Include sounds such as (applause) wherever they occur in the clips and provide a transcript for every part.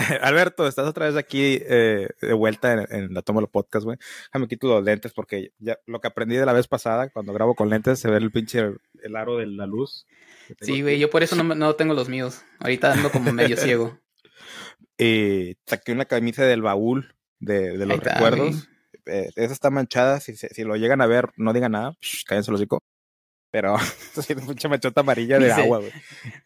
(laughs) Alberto, estás otra vez aquí eh, de vuelta en, en la Tómalo Podcast, güey. Déjame quito los lentes porque ya lo que aprendí de la vez pasada, cuando grabo con lentes, se ve el pinche el aro de la luz. Sí, güey, yo por eso no, no, tengo los míos. Ahorita ando como medio (laughs) ciego. Y saqué una camisa del baúl de, de los recuerdos. Eh, esa está manchada. Si, si, lo llegan a ver, no digan nada. cállense los hocico. Pero (laughs) tiene mucha machota amarilla de agua, güey.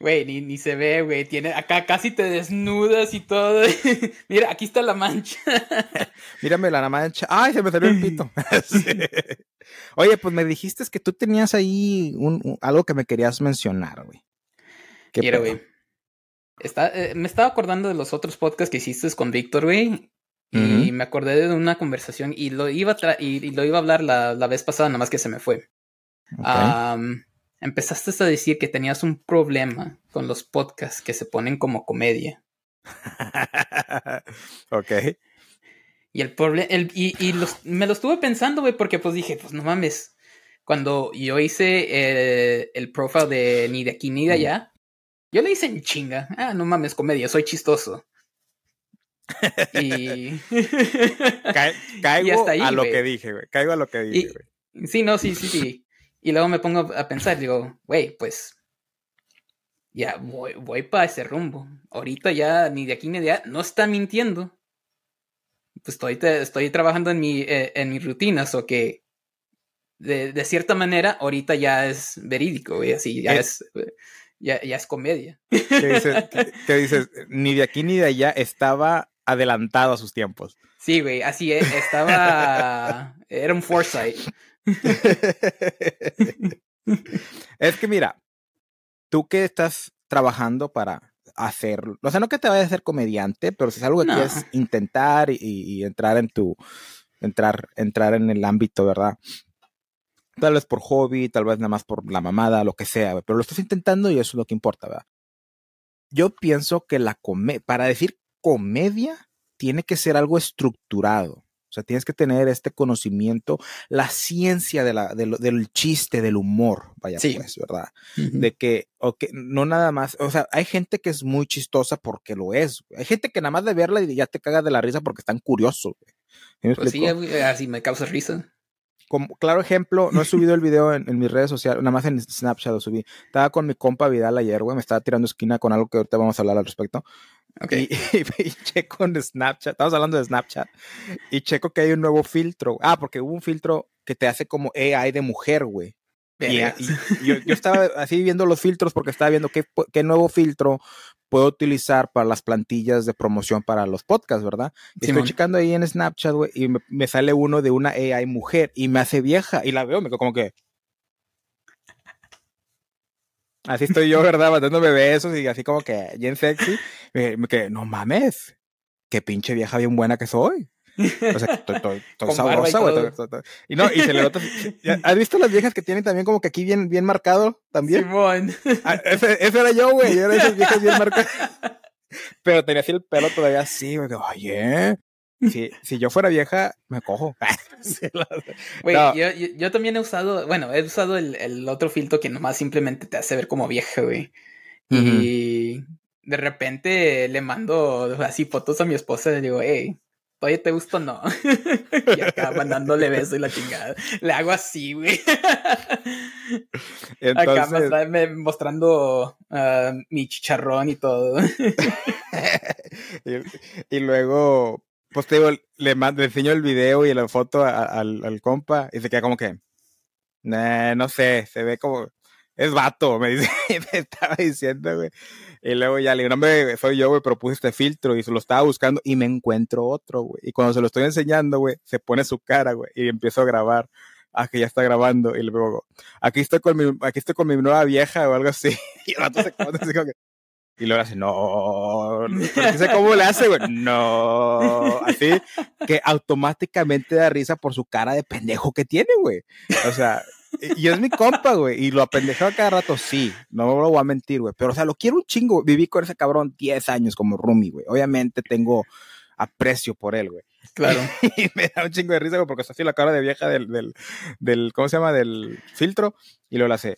Güey, ni, ni, se ve, güey. Tiene, acá casi te desnudas y todo. (laughs) Mira, aquí está la mancha. (laughs) Mírame la mancha. Ay, se me salió el pito. sí. Oye, pues me dijiste que tú tenías ahí un, un, algo que me querías mencionar, güey. Quiero, güey. Está, eh, me estaba acordando de los otros podcasts que hiciste con Víctor, güey. Y uh -huh. me acordé de una conversación y lo iba a, y, y, lo iba a hablar la, la vez pasada, nada más que se me fue. Okay. Um, empezaste a decir que tenías un problema con los podcasts que se ponen como comedia. (laughs) ok. Y el problema, y, y los, me lo estuve pensando, güey, porque pues dije, pues no mames. Cuando yo hice eh, el profile de ni de aquí ni de allá, yo le hice en chinga. Ah, no mames, comedia, soy chistoso. (laughs) y. Ca caigo (laughs) y hasta ahí, a lo que dije, güey. Caigo a lo que dije, güey. Sí, no, sí, sí, sí. Y luego me pongo a pensar, digo, güey, pues. Ya voy, voy para ese rumbo. Ahorita ya ni de aquí ni de allá no está mintiendo. Pues estoy, estoy trabajando en mi, eh, en mis rutinas, o que de, de, cierta manera ahorita ya es verídico, güey, así, ya es, es ya, ya, es comedia. ¿Qué dices, ¿Qué, ¿Qué dices? Ni de aquí ni de allá estaba adelantado a sus tiempos. Sí, güey, así es, estaba, era un foresight. Es que mira, tú que estás trabajando para hacerlo, o sea, no que te vayas a ser comediante, pero si es algo que no. quieres intentar y, y, entrar en tu, entrar, entrar en el ámbito, ¿verdad? Tal vez por hobby, tal vez nada más por la mamada, lo que sea, pero lo estás intentando y eso es lo que importa, ¿verdad? Yo pienso que la comedia, para decir comedia, tiene que ser algo estructurado. O sea, tienes que tener este conocimiento, la ciencia de la, de lo, del chiste, del humor, vaya sí. pues, ¿verdad? Uh -huh. De que, okay, no nada más, o sea, hay gente que es muy chistosa porque lo es. Hay gente que nada más de verla y ya te caga de la risa porque están curiosos. ¿Sí pues sí, así me causa risa. Como claro ejemplo, no he subido el video en, en, mis redes sociales, nada más en Snapchat lo subí. Estaba con mi compa Vidal ayer, güey, me estaba tirando esquina con algo que ahorita vamos a hablar al respecto. Okay. Y, (laughs) y, y, checo en Snapchat, estamos hablando de Snapchat, y checo que hay un nuevo filtro. Ah, porque hubo un filtro que te hace como AI de mujer, güey. Y, y yo, yo, estaba así viendo los filtros porque estaba viendo qué, qué nuevo filtro puedo utilizar para las plantillas de promoción para los podcasts, ¿verdad? Y estoy checando ahí en Snapchat, güey, y me, me, sale uno de una AI mujer y me hace vieja y la veo, me quedo como que... Así estoy yo, ¿verdad? Mandándome besos y así como que bien sexy. Me, me quedé, no mames, qué pinche vieja bien buena que soy. O sea, estoy, (laughs) sabrosa, güey. Y, y, no, y se le nota. ¿Has visto las viejas que tienen también como que aquí bien, bien marcado? También. Simón. Ah, ese, ese, era yo, güey. Yo era esas viejas bien marcadas. (laughs) Pero tenía así el pelo todavía así, güey. Oye. Si, si yo fuera vieja, me cojo. (laughs) Güey, no. yo, yo, yo, también he usado, bueno, he usado el, el, otro filtro que nomás simplemente te hace ver como vieja, güey. Uh -huh. Y de repente le mando así fotos a mi esposa y le digo, hey, oye, ¿te gusta o no? (laughs) y acá mandándole beso y la chingada. Le hago así, güey. Entonces... Acá me, mostrando uh, mi chicharrón y todo. (laughs) y, y, luego, pues te digo, le, mando, le enseño el video y la foto a, a, al, al, compa y se queda como que, nah, no sé, se ve como, es vato, (laughs) me, dice, me estaba diciendo, güey. Y luego ya le digo, no, hombre, soy yo, güey, pero puse este filtro y se lo estaba buscando y me encuentro otro, güey. Y cuando se lo estoy enseñando, güey, se pone su cara, güey, y empiezo a grabar. Ah, que ya está grabando. Y luego, aquí estoy con mi, aquí estoy con mi nueva vieja o algo así. (laughs) Y el rato se y luego hace, no, no sé cómo le hace, güey, (laughs) no, así que automáticamente da risa por su cara de pendejo que tiene, güey. O sea, y es mi compa, güey. Y lo apendejaba cada rato, sí. No lo voy a mentir, güey. Pero, o sea, lo quiero un chingo. Viví con ese cabrón 10 años como roomie, güey. Obviamente tengo aprecio por él, güey. Claro. (laughs) y me da un chingo de risa, güey, porque es así la cara de vieja del, del, del, ¿cómo se llama? Del filtro. Y luego le hace,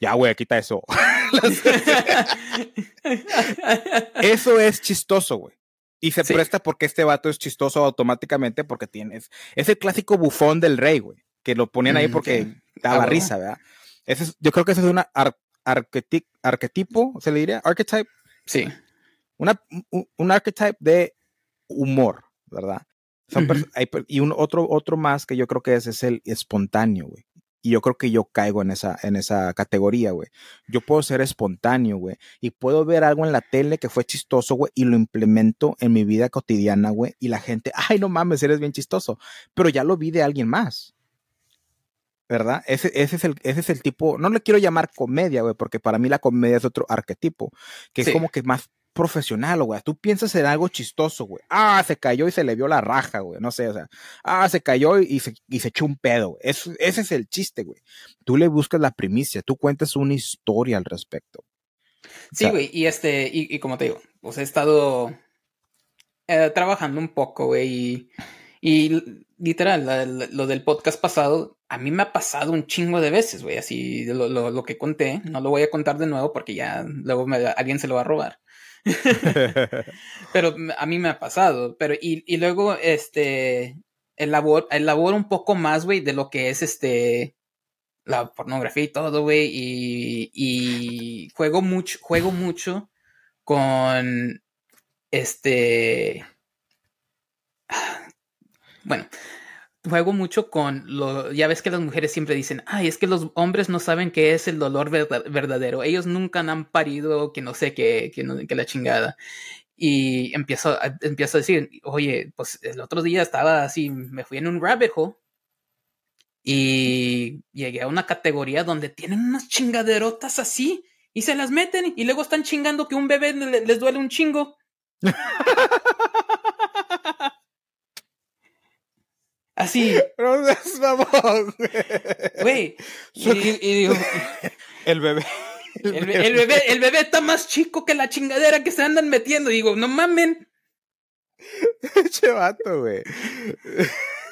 ya, güey, quita eso. (laughs) (laughs) eso es chistoso, güey. Y se Sí. presta porque este vato es chistoso automáticamente porque tienes. Es el clásico bufón del rey, güey. Que lo ponían ahí Mm, porque daba Ah, risa, ¿verdad? Ese es- yo creo que ese es un arquetipo, se le diría, archetype, Sí. una, un, un archetype de humor, ¿verdad? Son hay per- y un otro, otro más que yo creo que es, es el espontáneo, güey. Y yo creo que yo caigo en esa, en esa categoría, güey. Yo puedo ser espontáneo, güey. Y puedo ver algo en la tele que fue chistoso, güey, y lo implemento en mi vida cotidiana, güey. Y la gente, ay, no mames, eres bien chistoso. Pero ya lo vi de alguien más. ¿Verdad? Ese, ese, es el, ese es el tipo, no le quiero llamar comedia, güey, porque para mí la comedia es otro arquetipo, que Sí. es como que más profesional, güey. Tú piensas en algo chistoso, güey. Ah, se cayó y se le vio la raja, güey. No sé, o sea. Ah, se cayó y se, y se echó un pedo. güey. Es- ese es el chiste, güey. Tú le buscas la primicia, tú cuentas una historia al respecto. Sí, sea- güey, y este, y, y como te digo, pues he estado eh, trabajando un poco, güey, y, y literal, la- la- lo del podcast pasado, a mí me ha pasado un chingo de veces, güey, así lo, lo, lo que conté, no lo voy a contar de nuevo porque ya luego me- alguien se lo va a robar. (laughs) Pero a mí me ha pasado, pero y, y luego, este, elaboro, elaboro un poco más, güey, de lo que es, este, la pornografía y todo, güey, y, y juego mucho, juego mucho con, este, (sighs) bueno, juego mucho con lo, ya ves que las mujeres siempre dicen, ay, es que los hombres no saben qué es el dolor verda- verdadero, ellos nunca han parido, que no sé qué, que, no- que la chingada. Y empiezo a, empiezo a decir, oye, pues el otro día estaba así, me fui en un rabbit y llegué a una categoría donde tienen unas chingaderotas así y se las meten y luego están chingando que un bebé le- les duele un chingo. (laughs) Así, Pero mamón, güey. (laughs) Y, digo, El bebé. el, be- el bebé, el bebé está más chico que la chingadera que se andan metiendo. Digo, no mamen. Che vato, güey. (laughs)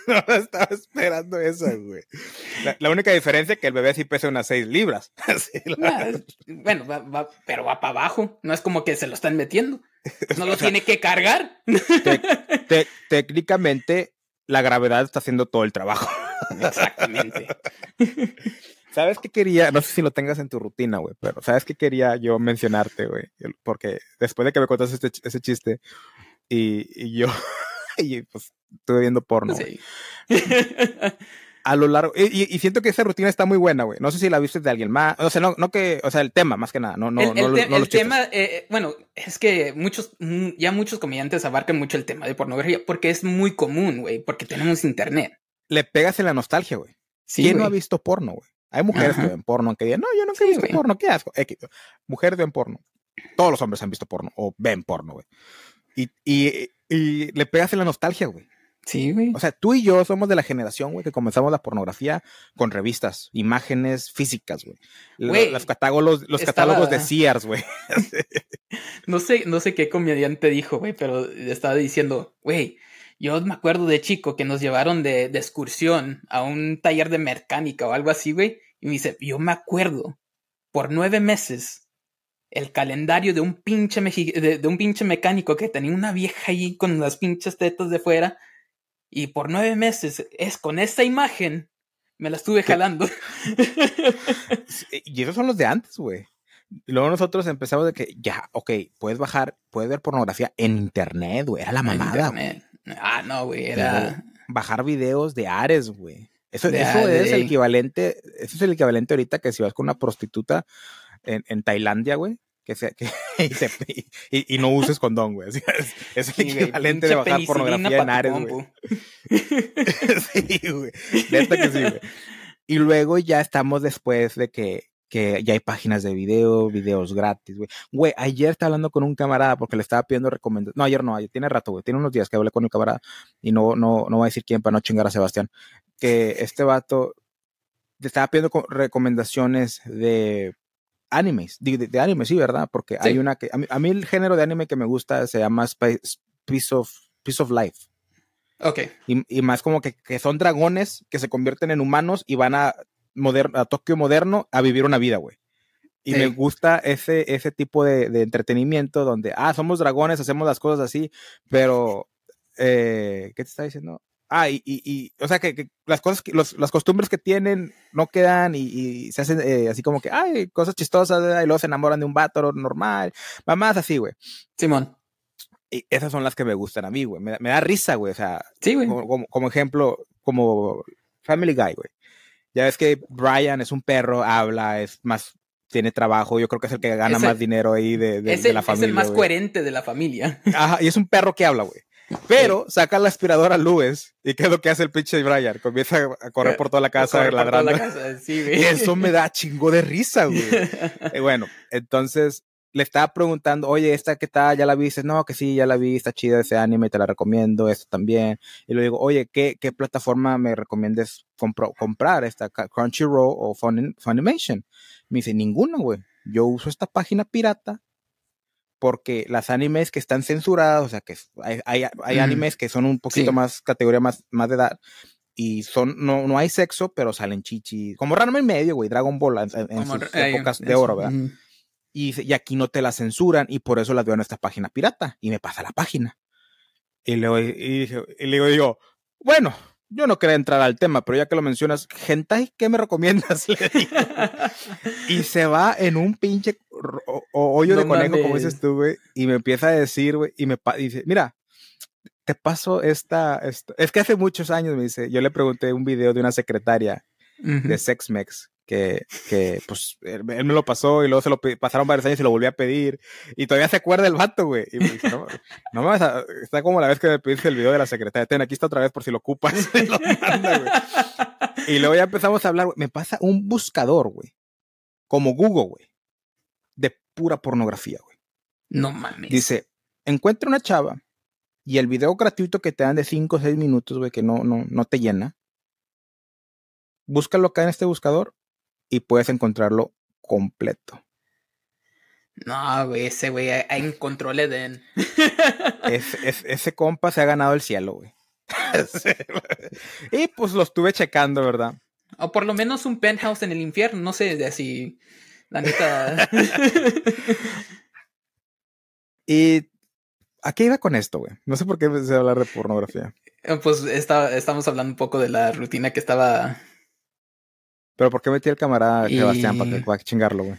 No estaba esperando eso, güey. La, la única diferencia es que el bebé sí pesa unas 6 libras. (laughs) Sí, la- bueno, va- va- pero va para abajo. No es como que se lo están metiendo. No lo tiene que cargar. te- te- técnicamente, la gravedad está haciendo todo el trabajo. (laughs) Exactamente. (laughs) ¿Sabes qué quería? No sé si lo tengas en tu rutina, güey, pero ¿sabes qué quería yo mencionarte, güey? Porque después de que me contaste este ese chiste y, y yo, (laughs) y pues estuve viendo porno. Sí. A lo largo, y, siento que esa rutina está muy buena, güey. No sé si la viste de alguien más, o sea, no, no que, o sea, el tema, más que nada, no, no, el, no, el te- no el tema, eh, eh, bueno, es que muchos, mm, ya muchos comediantes abarcan mucho el tema de pornografía porque es muy común, güey, porque tenemos internet. Le pegas en la nostalgia, güey. Sí, ¿Quién no ha visto porno, güey? Hay mujeres Ajá. que ven porno que digan, no, yo nunca he Sí, visto porno, qué asco. X. Mujeres ven porno. Todos los hombres han visto porno o ven porno, güey. Y, y, y le pegas en la nostalgia, güey. Sí, güey. O sea, tú y yo somos de la generación, güey, que comenzamos la pornografía con revistas, imágenes físicas, güey. Lo- Güey, Los catálogos, los estaba- catálogos de Sears, güey. (laughs) No sé, no sé qué comediante dijo, güey, pero estaba diciendo, güey, yo me acuerdo de chico que nos llevaron de, de excursión a un taller de mecánica o algo así, güey, y me dice, yo me acuerdo por nueve meses el calendario de un pinche de, de un pinche mecánico que tenía una vieja ahí con las pinches tetas de fuera y por nueve meses es con esta imagen me la estuve ¿Qué? jalando. (laughs) Y esos son los de antes, güey. Luego nosotros empezamos de que, ya, ok, puedes bajar, puedes ver pornografía en internet, güey. Era la mamada, güey. Ah, no, güey, era... Bajar videos de Ares, güey. Eso, De eso Ares. es el equivalente, eso es el equivalente ahorita que si vas con una prostituta en, en Tailandia, güey, que se, que, (laughs) y, se- y- y no uses condón, güey. Es, es el Sí, güey, equivalente de bajar pornografía en Ares, güey. (laughs) sí, güey. Neta que sí, güey. Y luego ya estamos después de que, que ya hay páginas de video, videos gratis, güey. Güey, ayer estaba hablando con un camarada porque le estaba pidiendo recomendaciones. No, ayer no, ayer tiene rato, güey. Tiene unos días que hablé con el camarada y no, no, no voy a decir quién para no chingar a Sebastián. Que este vato te estaba pidiendo co- recomendaciones de animes, de, de, de anime, sí, ¿verdad? Porque hay una que, a mí, a mí el género de anime que me gusta se llama Spi- Piece of, Piece of Life. Ok. Y, y más como que, que son dragones que se convierten en humanos y van a, moder- a Tokio moderno a vivir una vida, güey. Y me gusta ese, ese tipo de, de, entretenimiento donde, ah, somos dragones, hacemos las cosas así, pero, eh, ¿qué te está diciendo? Ah, y, y, o sea, que, las cosas, los, las costumbres que tienen no quedan y, se hacen eh, así como que, ay, cosas chistosas, y luego se enamoran de un vato normal, mamás así, güey. Simón. Y esas son las que me gustan a mí, güey. Me, da risa, güey. O sea, sí, güey. Como, como, ejemplo, como Family Guy, güey. Ya ves que Brian es un perro, habla, es más, tiene trabajo. Yo creo que es el que gana más dinero ahí de, de, la familia. Es el más coherente de la familia. Ajá, y es un perro que habla, güey. Pero saca la aspiradora a Luis y ¿qué es lo que hace el pinche Brian? Comienza a correr por toda la casa ladrando. y eso me da chingo de risa, güey. y (laughs) bueno, entonces le estaba preguntando, oye, ¿esta qué tal? ¿Ya la viste? No, que sí, ya la vi, está chida ese anime, te la recomiendo, esto también. Y le digo, oye, ¿qué, qué plataforma me recomiendes comprar? ¿Esta Crunchyroll o Funimation? Me dice, ninguna, güey. Yo uso esta página pirata porque las animes que están censuradas, o sea, que hay, hay, animes que son un poquito más, categoría más, más de edad, y son, no, no hay sexo, pero salen chichi, como Ranma y medio, güey, Dragon Ball en, sus épocas de oro, ¿verdad? y, y, aquí no te la censuran, y por eso las veo en esta página pirata, y me pasa la página. Y, luego, y, y le digo, bueno, yo no quería entrar al tema, pero ya que lo mencionas, Gentai, ¿qué me recomiendas? (laughs) y se va en un pinche hoyo de conejo, como dices tú, güey, y me empieza a decir, güey, y me dice, mira, te paso esta, Es que hace muchos años, me dice, yo le pregunté un video de una secretaria de Sexmex que, que pues él, me lo pasó y luego se lo pasaron varios años y lo volví a pedir y todavía se acuerda el vato, güey. Y me dice, no, no me vas a, está como la vez que me pediste el video de la secretaria, ten, aquí está otra vez por si lo ocupas. (laughs) y luego ya empezamos a hablar, güey. me pasa un buscador, güey, como Google, güey, de pura pornografía, güey. No mames. Dice, encuentra una chava y el video gratuito que te dan de 5 o 6 minutos, güey, que no, no, no te llena, búscalo acá en este buscador y puedes encontrarlo completo. No, güey, ese güey encontró el Edén. ese compa se ha ganado el cielo, güey. (laughs) (laughs) y pues lo estuve checando, ¿verdad? O por lo menos un penthouse en el infierno, no sé, de así, la neta. (laughs) y ¿a qué iba con esto, güey? No sé por qué empecé a hablar de pornografía. Pues estamos hablando un poco de la rutina que estaba pero ¿por qué metí al camarada Sebastián para, que, chingarlo, güey?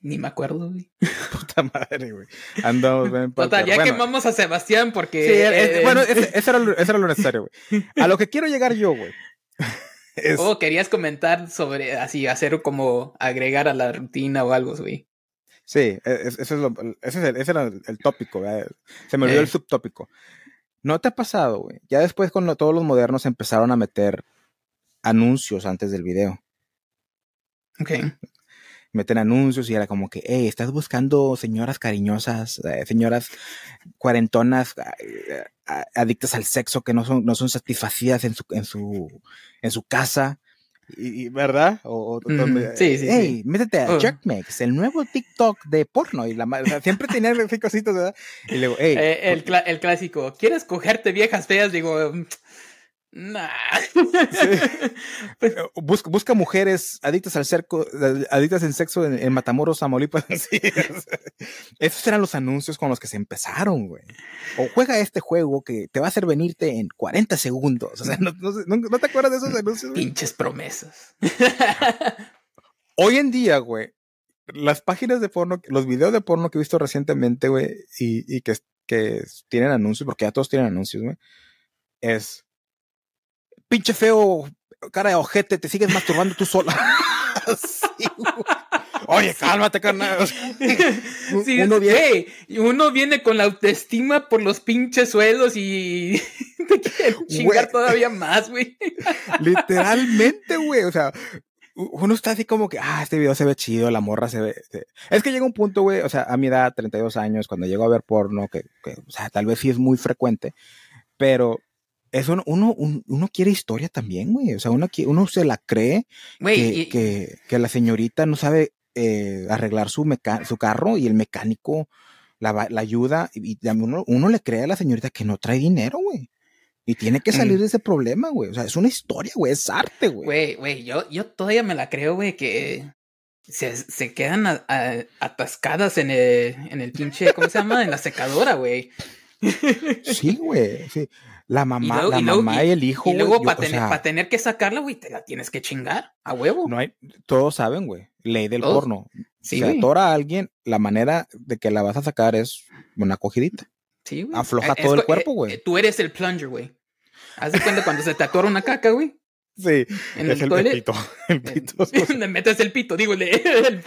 Ni me acuerdo, güey. (laughs) Puta madre, güey. Andamos bien. (laughs) Total, ya quemamos a Sebastián porque. Sí, eh, bueno, eso, (laughs) era, era, lo necesario, güey. A lo que quiero llegar yo, güey. Es... Oh, querías comentar sobre así, hacer como agregar a la rutina o algo, güey. Sí, e, ese, es lo, ese, ese era el, tópico, güey. Se me olvidó el eh. subtópico. ¿No te ha pasado, güey? Ya después, cuando todos los modernos empezaron a meter anuncios antes del video. Ok. Meten anuncios y era como que, hey, estás buscando señoras cariñosas, eh, señoras cuarentonas eh, adictas al sexo que no son, no son satisfacidas en su, en su, en su casa. Y, ¿Verdad? O, sí, sí, hey, métete a Jerkmex, el nuevo TikTok de porno. Y la, siempre tenía cositas, ¿verdad? Y luego, hey. Eh, el, el, clásico, ¿quieres cogerte viejas feas? Digo, Nah. (laughs) Pues busca, busca, mujeres adictas al cerco, adictas en sexo en, Matamoros, Tamaulipas. (laughs) Esos eran los anuncios con los que se empezaron, güey. O juega este juego que te va a hacer venirte en 40 segundos. O sea, ¿no, te acuerdas de esos anuncios? Pinches promesas. Hoy en día, güey, las páginas de porno, los videos de porno que he visto recientemente, güey, y, y que, que tienen anuncios, porque ya todos tienen anuncios, güey, es pinche feo, cara de ojete, te sigues masturbando tú sola. (laughs) Oye, cálmate, carnal. (laughs) uno, viene... uno viene con la autoestima por los pinches suelos y (laughs) te quiere chingar todavía más, güey. Literalmente, güey. O sea, uno está así como que, ah, este video se ve chido, la morra se ve. Es que llega un punto, güey, o sea, a mi edad, 32 años, cuando llego a ver porno, que, que o sea, tal vez sí es muy frecuente, pero eso uno, uno, quiere historia también, güey. O sea, uno, uno se la cree que, que, la señorita no sabe eh, arreglar su, su carro y el mecánico la, la ayuda. Y, uno, uno, le cree a la señorita que no trae dinero, güey. Y tiene que salir mm. de ese problema, güey. O sea, es una historia, güey. Es arte, güey. Güey, güey, yo, yo todavía me la creo, güey, que se, se quedan a- a- atascadas en el, en el pinche, ¿cómo se llama? En la secadora, güey. Sí, güey. Sí. La mamá, luego- la y luego- mamá y, el hijo. Y luego para tener, sea, pa' tener que sacarla, güey, te la tienes que chingar a huevo. no hay, todos saben, güey. Ley del Todos. porno. sí, si güey. atora a alguien, la manera de que la vas a sacar es una cogidita. Sí, güey. afloja Es todo el co- cuerpo, eh, güey. eh, Tú eres el plunger, güey. Haz de cuenta cuando se te atora una caca, güey. Sí, En es el el pito. (laughs) El pito. (laughs) Le metes el pito, digo, el, (laughs) el,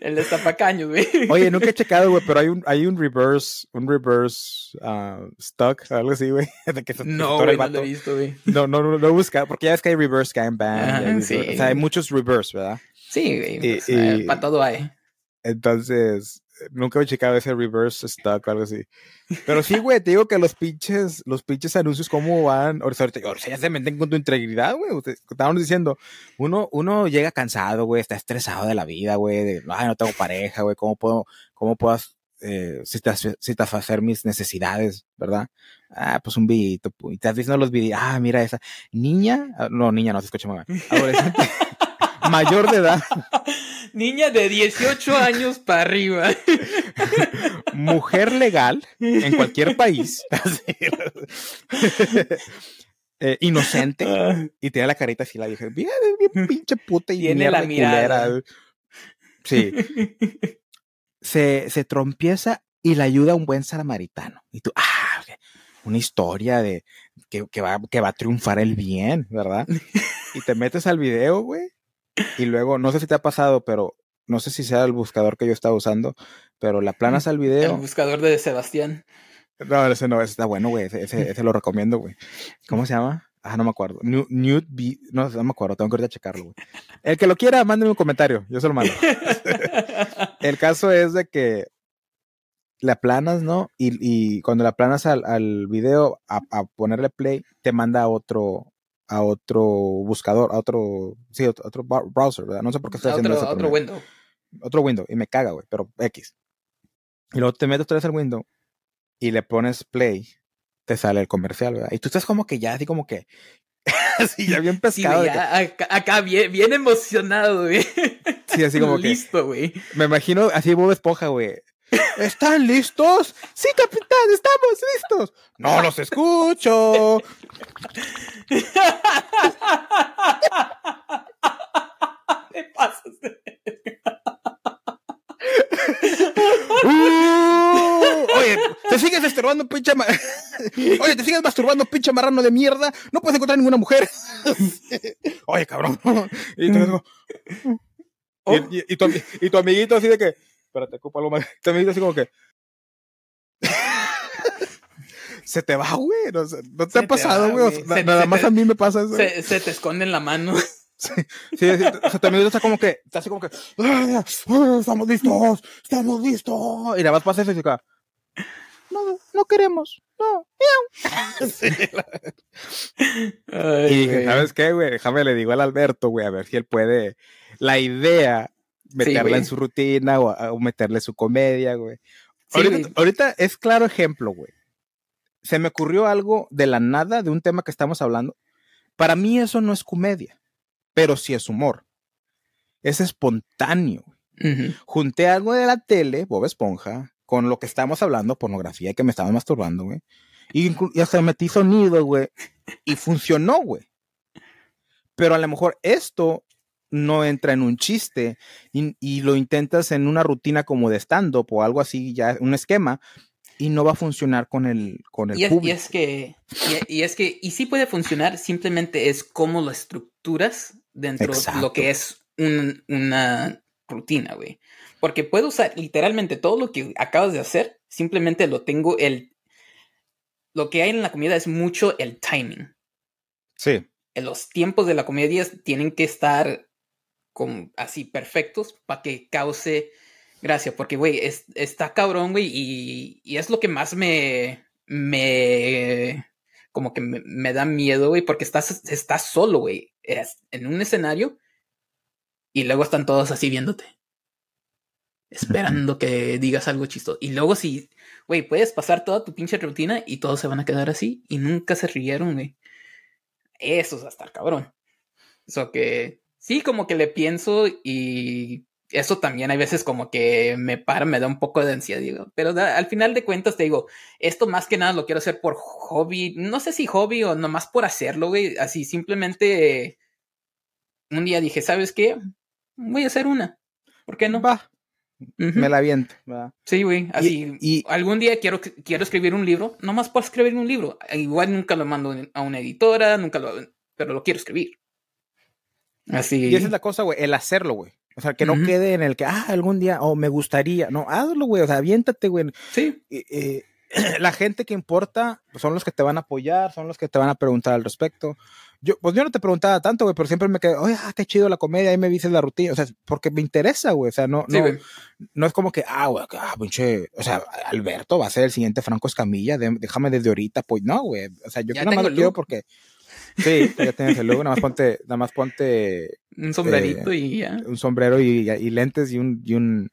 el destapacaños, güey. Oye, nunca he checado, güey, pero hay un, hay un reverse, un reverse ah, stuck, algo así, güey. No, güey, no lo he visto, güey. No, no, no, no busca, porque ya es que hay reverse gangbang. Sí. O sea, hay muchos reverse, ¿verdad? Sí, güey. Y- y- para todo hay. Entonces, nunca he checado ese reverse stuck o algo así. Pero sí, güey, te digo que los pinches, los pinches anuncios, ¿cómo van? O sea, ya se meten con tu integridad, güey. Estábamos diciendo, uno, uno llega cansado, güey, está estresado de la vida, güey, de, ay, no tengo pareja, güey, ¿cómo puedo, cómo puedo eh, satisfacer mis necesidades, ¿verdad? Ah, pues un videito, y estás viendo los videos, ah, mira esa niña, ah, no, niña, no se escucha mamá, adolescente, (laughs) mayor de edad, Niña de 18 años para arriba. mujer legal en cualquier país, (laughs) eh, inocente, y tiene la carita así, la dije, bien, bien pinche puta y Tiene la mirada. culera". Sí, (laughs) se, se trompieza y le ayuda a un buen samaritano. Y tú, ah, una historia de que, que va, que va a triunfar el bien, ¿verdad? (laughs) Y te metes al video, güey, y luego, no sé si te ha pasado, pero no sé si sea el buscador que yo estaba usando, pero la planas al El video. buscador de Sebastián. No, ese no, ese está bueno, güey. Ese, ese, ese lo recomiendo, güey. ¿Cómo se llama? Ah, no me acuerdo. New, Newt B- No, no me acuerdo. Tengo que ir a checarlo, güey. El que lo quiera, mándenme un comentario. Yo se lo mando. (laughs) El caso es de que la planas, ¿no? Y, y cuando la planas al, al video a, a ponerle play, te manda a otro a otro buscador, a otro, sí, a otro, otro browser, ¿verdad? No sé por qué estoy haciendo otro, eso. otro pero me- window. otro window y me caga, güey, pero X. Y luego te metes otra vez al window y le pones play, te sale el comercial, ¿verdad? Y tú estás como que ya, así como que, (laughs) así ya bien (laughs) Sí, pescado. que- ya acá, acá bien, bien emocionado, güey. sí, así como (laughs) que, Listo, güey. me imagino así Bob Esponja, güey. ¿Están listos? Sí, capitán, estamos listos. No los escucho. Te pasas de- Uh, oye, te sigues estorbando, pinche. Oye, te sigues masturbando, pinche marrano de mierda. No puedes encontrar ninguna mujer. oye, cabrón. Y, te digo, Oh. y, y- y tu, y tu amiguito así de que. Espérate, ocupa algo más. (laughs) Tu amiguito así como que. (laughs) Se te va, güey. No, sé, ¿no te Se ha te pasado, güey. O sea, nada más te- a mí me pasa eso. Se, se te esconde en la mano. (laughs) Sí, sí, o sea, está como que, está así como que, "Ah, ah, estamos listos, estamos listos. Y nada más pasa eso y se no, no queremos, no. Sí, la- Ay, y dije, güey. ¿sabes qué, güey? Déjame le digo al Alberto, güey, a ver si él puede, la idea, meterla en su rutina o, o meterle su comedia, güey. Sí, ahorita, es claro ejemplo, güey. Se me ocurrió algo de la nada, de un tema que estamos hablando. Para mí eso no es comedia, pero sí es humor. Es espontáneo. Ujú. Junté algo de la tele, Bob Esponja, con lo que estamos hablando, pornografía, y que me estaba masturbando, güey. Y, y hasta metí sonido, güey. Y funcionó, güey. Pero a lo mejor esto no entra en un chiste y, y lo intentas en una rutina como de stand-up o algo así, ya un esquema, y no va a funcionar con el, con el Y es, público. y es que, y, y es que, y sí puede funcionar, simplemente es cómo lo estructuras dentro de lo que es un- una rutina, güey. Porque puedo usar literalmente todo lo que acabas de hacer, simplemente lo tengo el... Lo que hay en la comida es mucho el timing. Sí, En los tiempos de la comedia tienen que estar con, así perfectos para que cause gracia. Porque, güey, es- está cabrón, güey, y, y es lo que más me. me. como que me, me da miedo, güey, porque estás, estás solo, güey, es- en un escenario y luego están todos así viéndote. Esperando que digas algo chistoso. Y luego si, güey, puedes pasar toda tu pinche rutina y todos se van a quedar así y nunca se rieron, güey. Eso es hasta cabrón. Eso que sí, como que le pienso y eso también hay veces como que me para, me da un poco de ansiedad, digo. Pero al final de cuentas te digo, esto más que nada lo quiero hacer por hobby. No sé si hobby o nomás por hacerlo, güey. Así simplemente un día dije, ¿sabes qué? Voy a hacer una. ¿Por qué no? Va. Me la viento. Sí, güey. Así. Y, algún día quiero, quiero escribir un libro. Nomás por escribir un libro. Igual nunca lo mando a una editora, nunca lo. Pero lo quiero escribir. Así. Y esa es la cosa, güey. El hacerlo, güey. O sea, que no quede en el que, ah, algún día, o me gustaría. No, hazlo, güey. O sea, aviéntate, güey. Sí. Eh, (clears throat) la gente que importa son los que te van a apoyar, son los que te van a preguntar al respecto. Yo, pues yo no te preguntaba tanto, güey, pero siempre me quedé, oye, ah, qué chido la comedia, ahí me dices la rutina. O sea, porque me interesa, güey. O sea, no, no, no es como que, ah, güey, ah, pinche, o sea, Alberto va a ser el siguiente Franco Escamilla, déjame desde ahorita. Pues no, güey. O sea, yo nada más lo quiero porque Sí, ya tienes el logo, nada más ponte, nada más ponte un sombrerito eh, y ya. Un sombrero y, y, lentes y un, y un,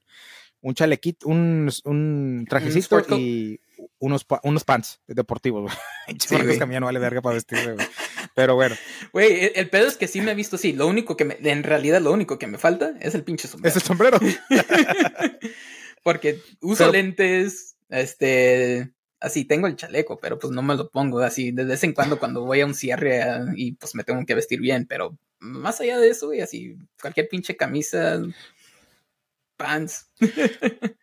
un chalequito, un, un trajecito y unos, unos pants deportivos, güey. (laughs) Sí, que a mí no vale verga para vestir, güey. Pero bueno. Güey, el, pedo es que sí me he visto, sí. Lo único que me, en realidad lo único que me falta es el pinche sombrero. Es el sombrero. (laughs) Porque uso lentes, este, así tengo el chaleco, pero pues no me lo pongo así de vez en cuando cuando voy a un cierre ah, y pues me tengo que vestir bien, pero más allá de eso, y así cualquier pinche camisa, pants. (laughs)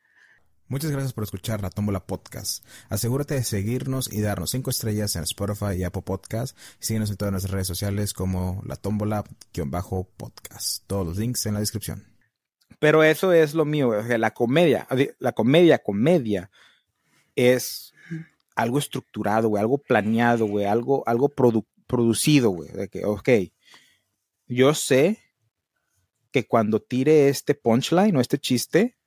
Muchas gracias por escuchar la Tómbola Podcast. Asegúrate de seguirnos y darnos cinco estrellas en Spotify y Apple Podcast. Síguenos en todas nuestras redes sociales como la Tómbola-podcast. Todos los links en la descripción. Pero eso es lo mío, o sea, la comedia, la comedia, comedia es algo estructurado, güey, algo planeado, güey, algo, algo producido, güey. De que, ok, yo sé que cuando tire este punchline o este chiste,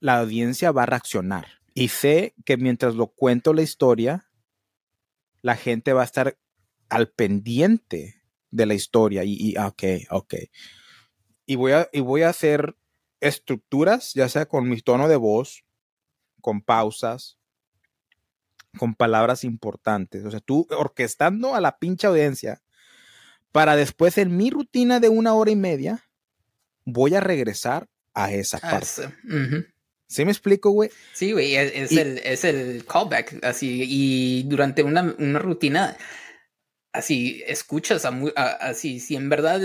la audiencia va a reaccionar. Y sé que mientras lo cuento la historia, la gente va a estar al pendiente de la historia. Y, y ok, ok. Y voy, a, y voy a hacer estructuras, ya sea con mi tono de voz, con pausas, con palabras importantes. O sea, tú orquestando a la pinche audiencia para después en mi rutina de una hora y media, voy a regresar a esa parte. ¿Sí me explico, güey? Sí, güey, es, el, es, el, callback, así, y durante una, rutina, así, escuchas a, así, si en verdad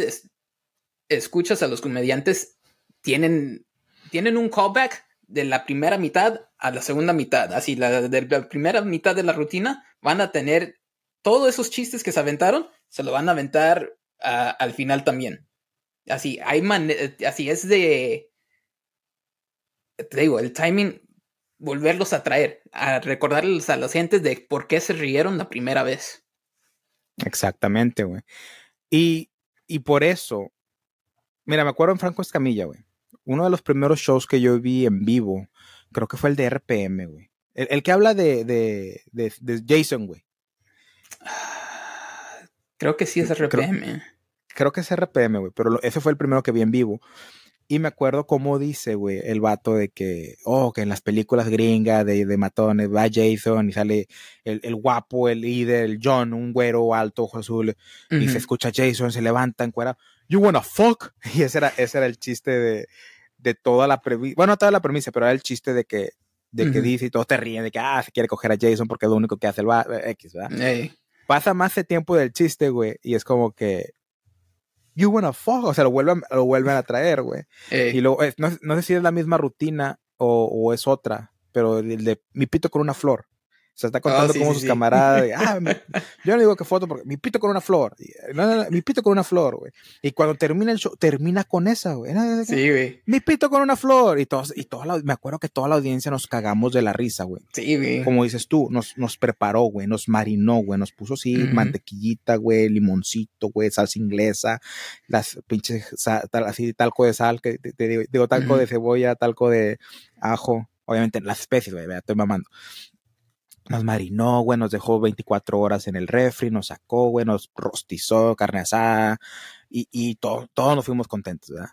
escuchas a los comediantes, tienen, tienen un callback de la primera mitad a la segunda mitad. Así, la, de la primera mitad de la rutina van a tener todos esos chistes que se aventaron, se lo van a aventar al final también. Así, hay así es de. Te digo, el timing, volverlos a traer, a recordarles a las gentes de por qué se rieron la primera vez. Exactamente, güey. Y, y por eso, mira, me acuerdo en Franco Escamilla, güey uno de los primeros shows que yo vi en vivo, creo que fue el de RPM, güey. El, que habla de, de, de, Jason, güey. Creo que sí es RPM. Creo, que es RPM, güey, pero ese fue el primero que vi en vivo. Y me acuerdo cómo dice, güey, el vato de que, oh, que en las películas gringas de, de matones va Jason y sale el, guapo, el líder, el John, un güero alto, ojo azul, y se escucha Jason, se levanta encuadrado. You wanna fuck? (laughs) Y ese era, ese era el chiste de, de toda la premisa, bueno, toda la premisa, pero era el chiste de que, de que dice y todos te ríen de que, ah, se quiere coger a Jason porque es lo único que hace el X, ¿verdad? Pasa más de tiempo del chiste, güey, y es como que, you wanna fuck, o sea, lo vuelven, lo vuelven a traer, güey. Y luego, no, no, sé si es la misma rutina o, o es otra, pero el de mi pito con una flor. Se está contando como sus camaradas. (laughs) ah, yo no digo que foto porque mi pito con una flor. mi pito con una flor, güey. Y cuando termina el show, termina con esa, güey. Sí, güey. Mi pito con una flor. Y todos, y toda me acuerdo que toda la audiencia nos cagamos de la risa, güey. Sí, güey. Como dices tú, nos, nos preparó, güey. Nos marinó, güey. Nos puso así mantequillita, güey, limoncito, güey, salsa inglesa, las pinches, tal, así, talco de sal, que te, digo, talco de cebolla, talco de ajo. Obviamente las especies, güey, estoy mamando nos marinó, güey, nos dejó 24 horas en el refri, nos sacó, güey, nos rostizó carne asada y, y todos nos fuimos contentos, ¿verdad?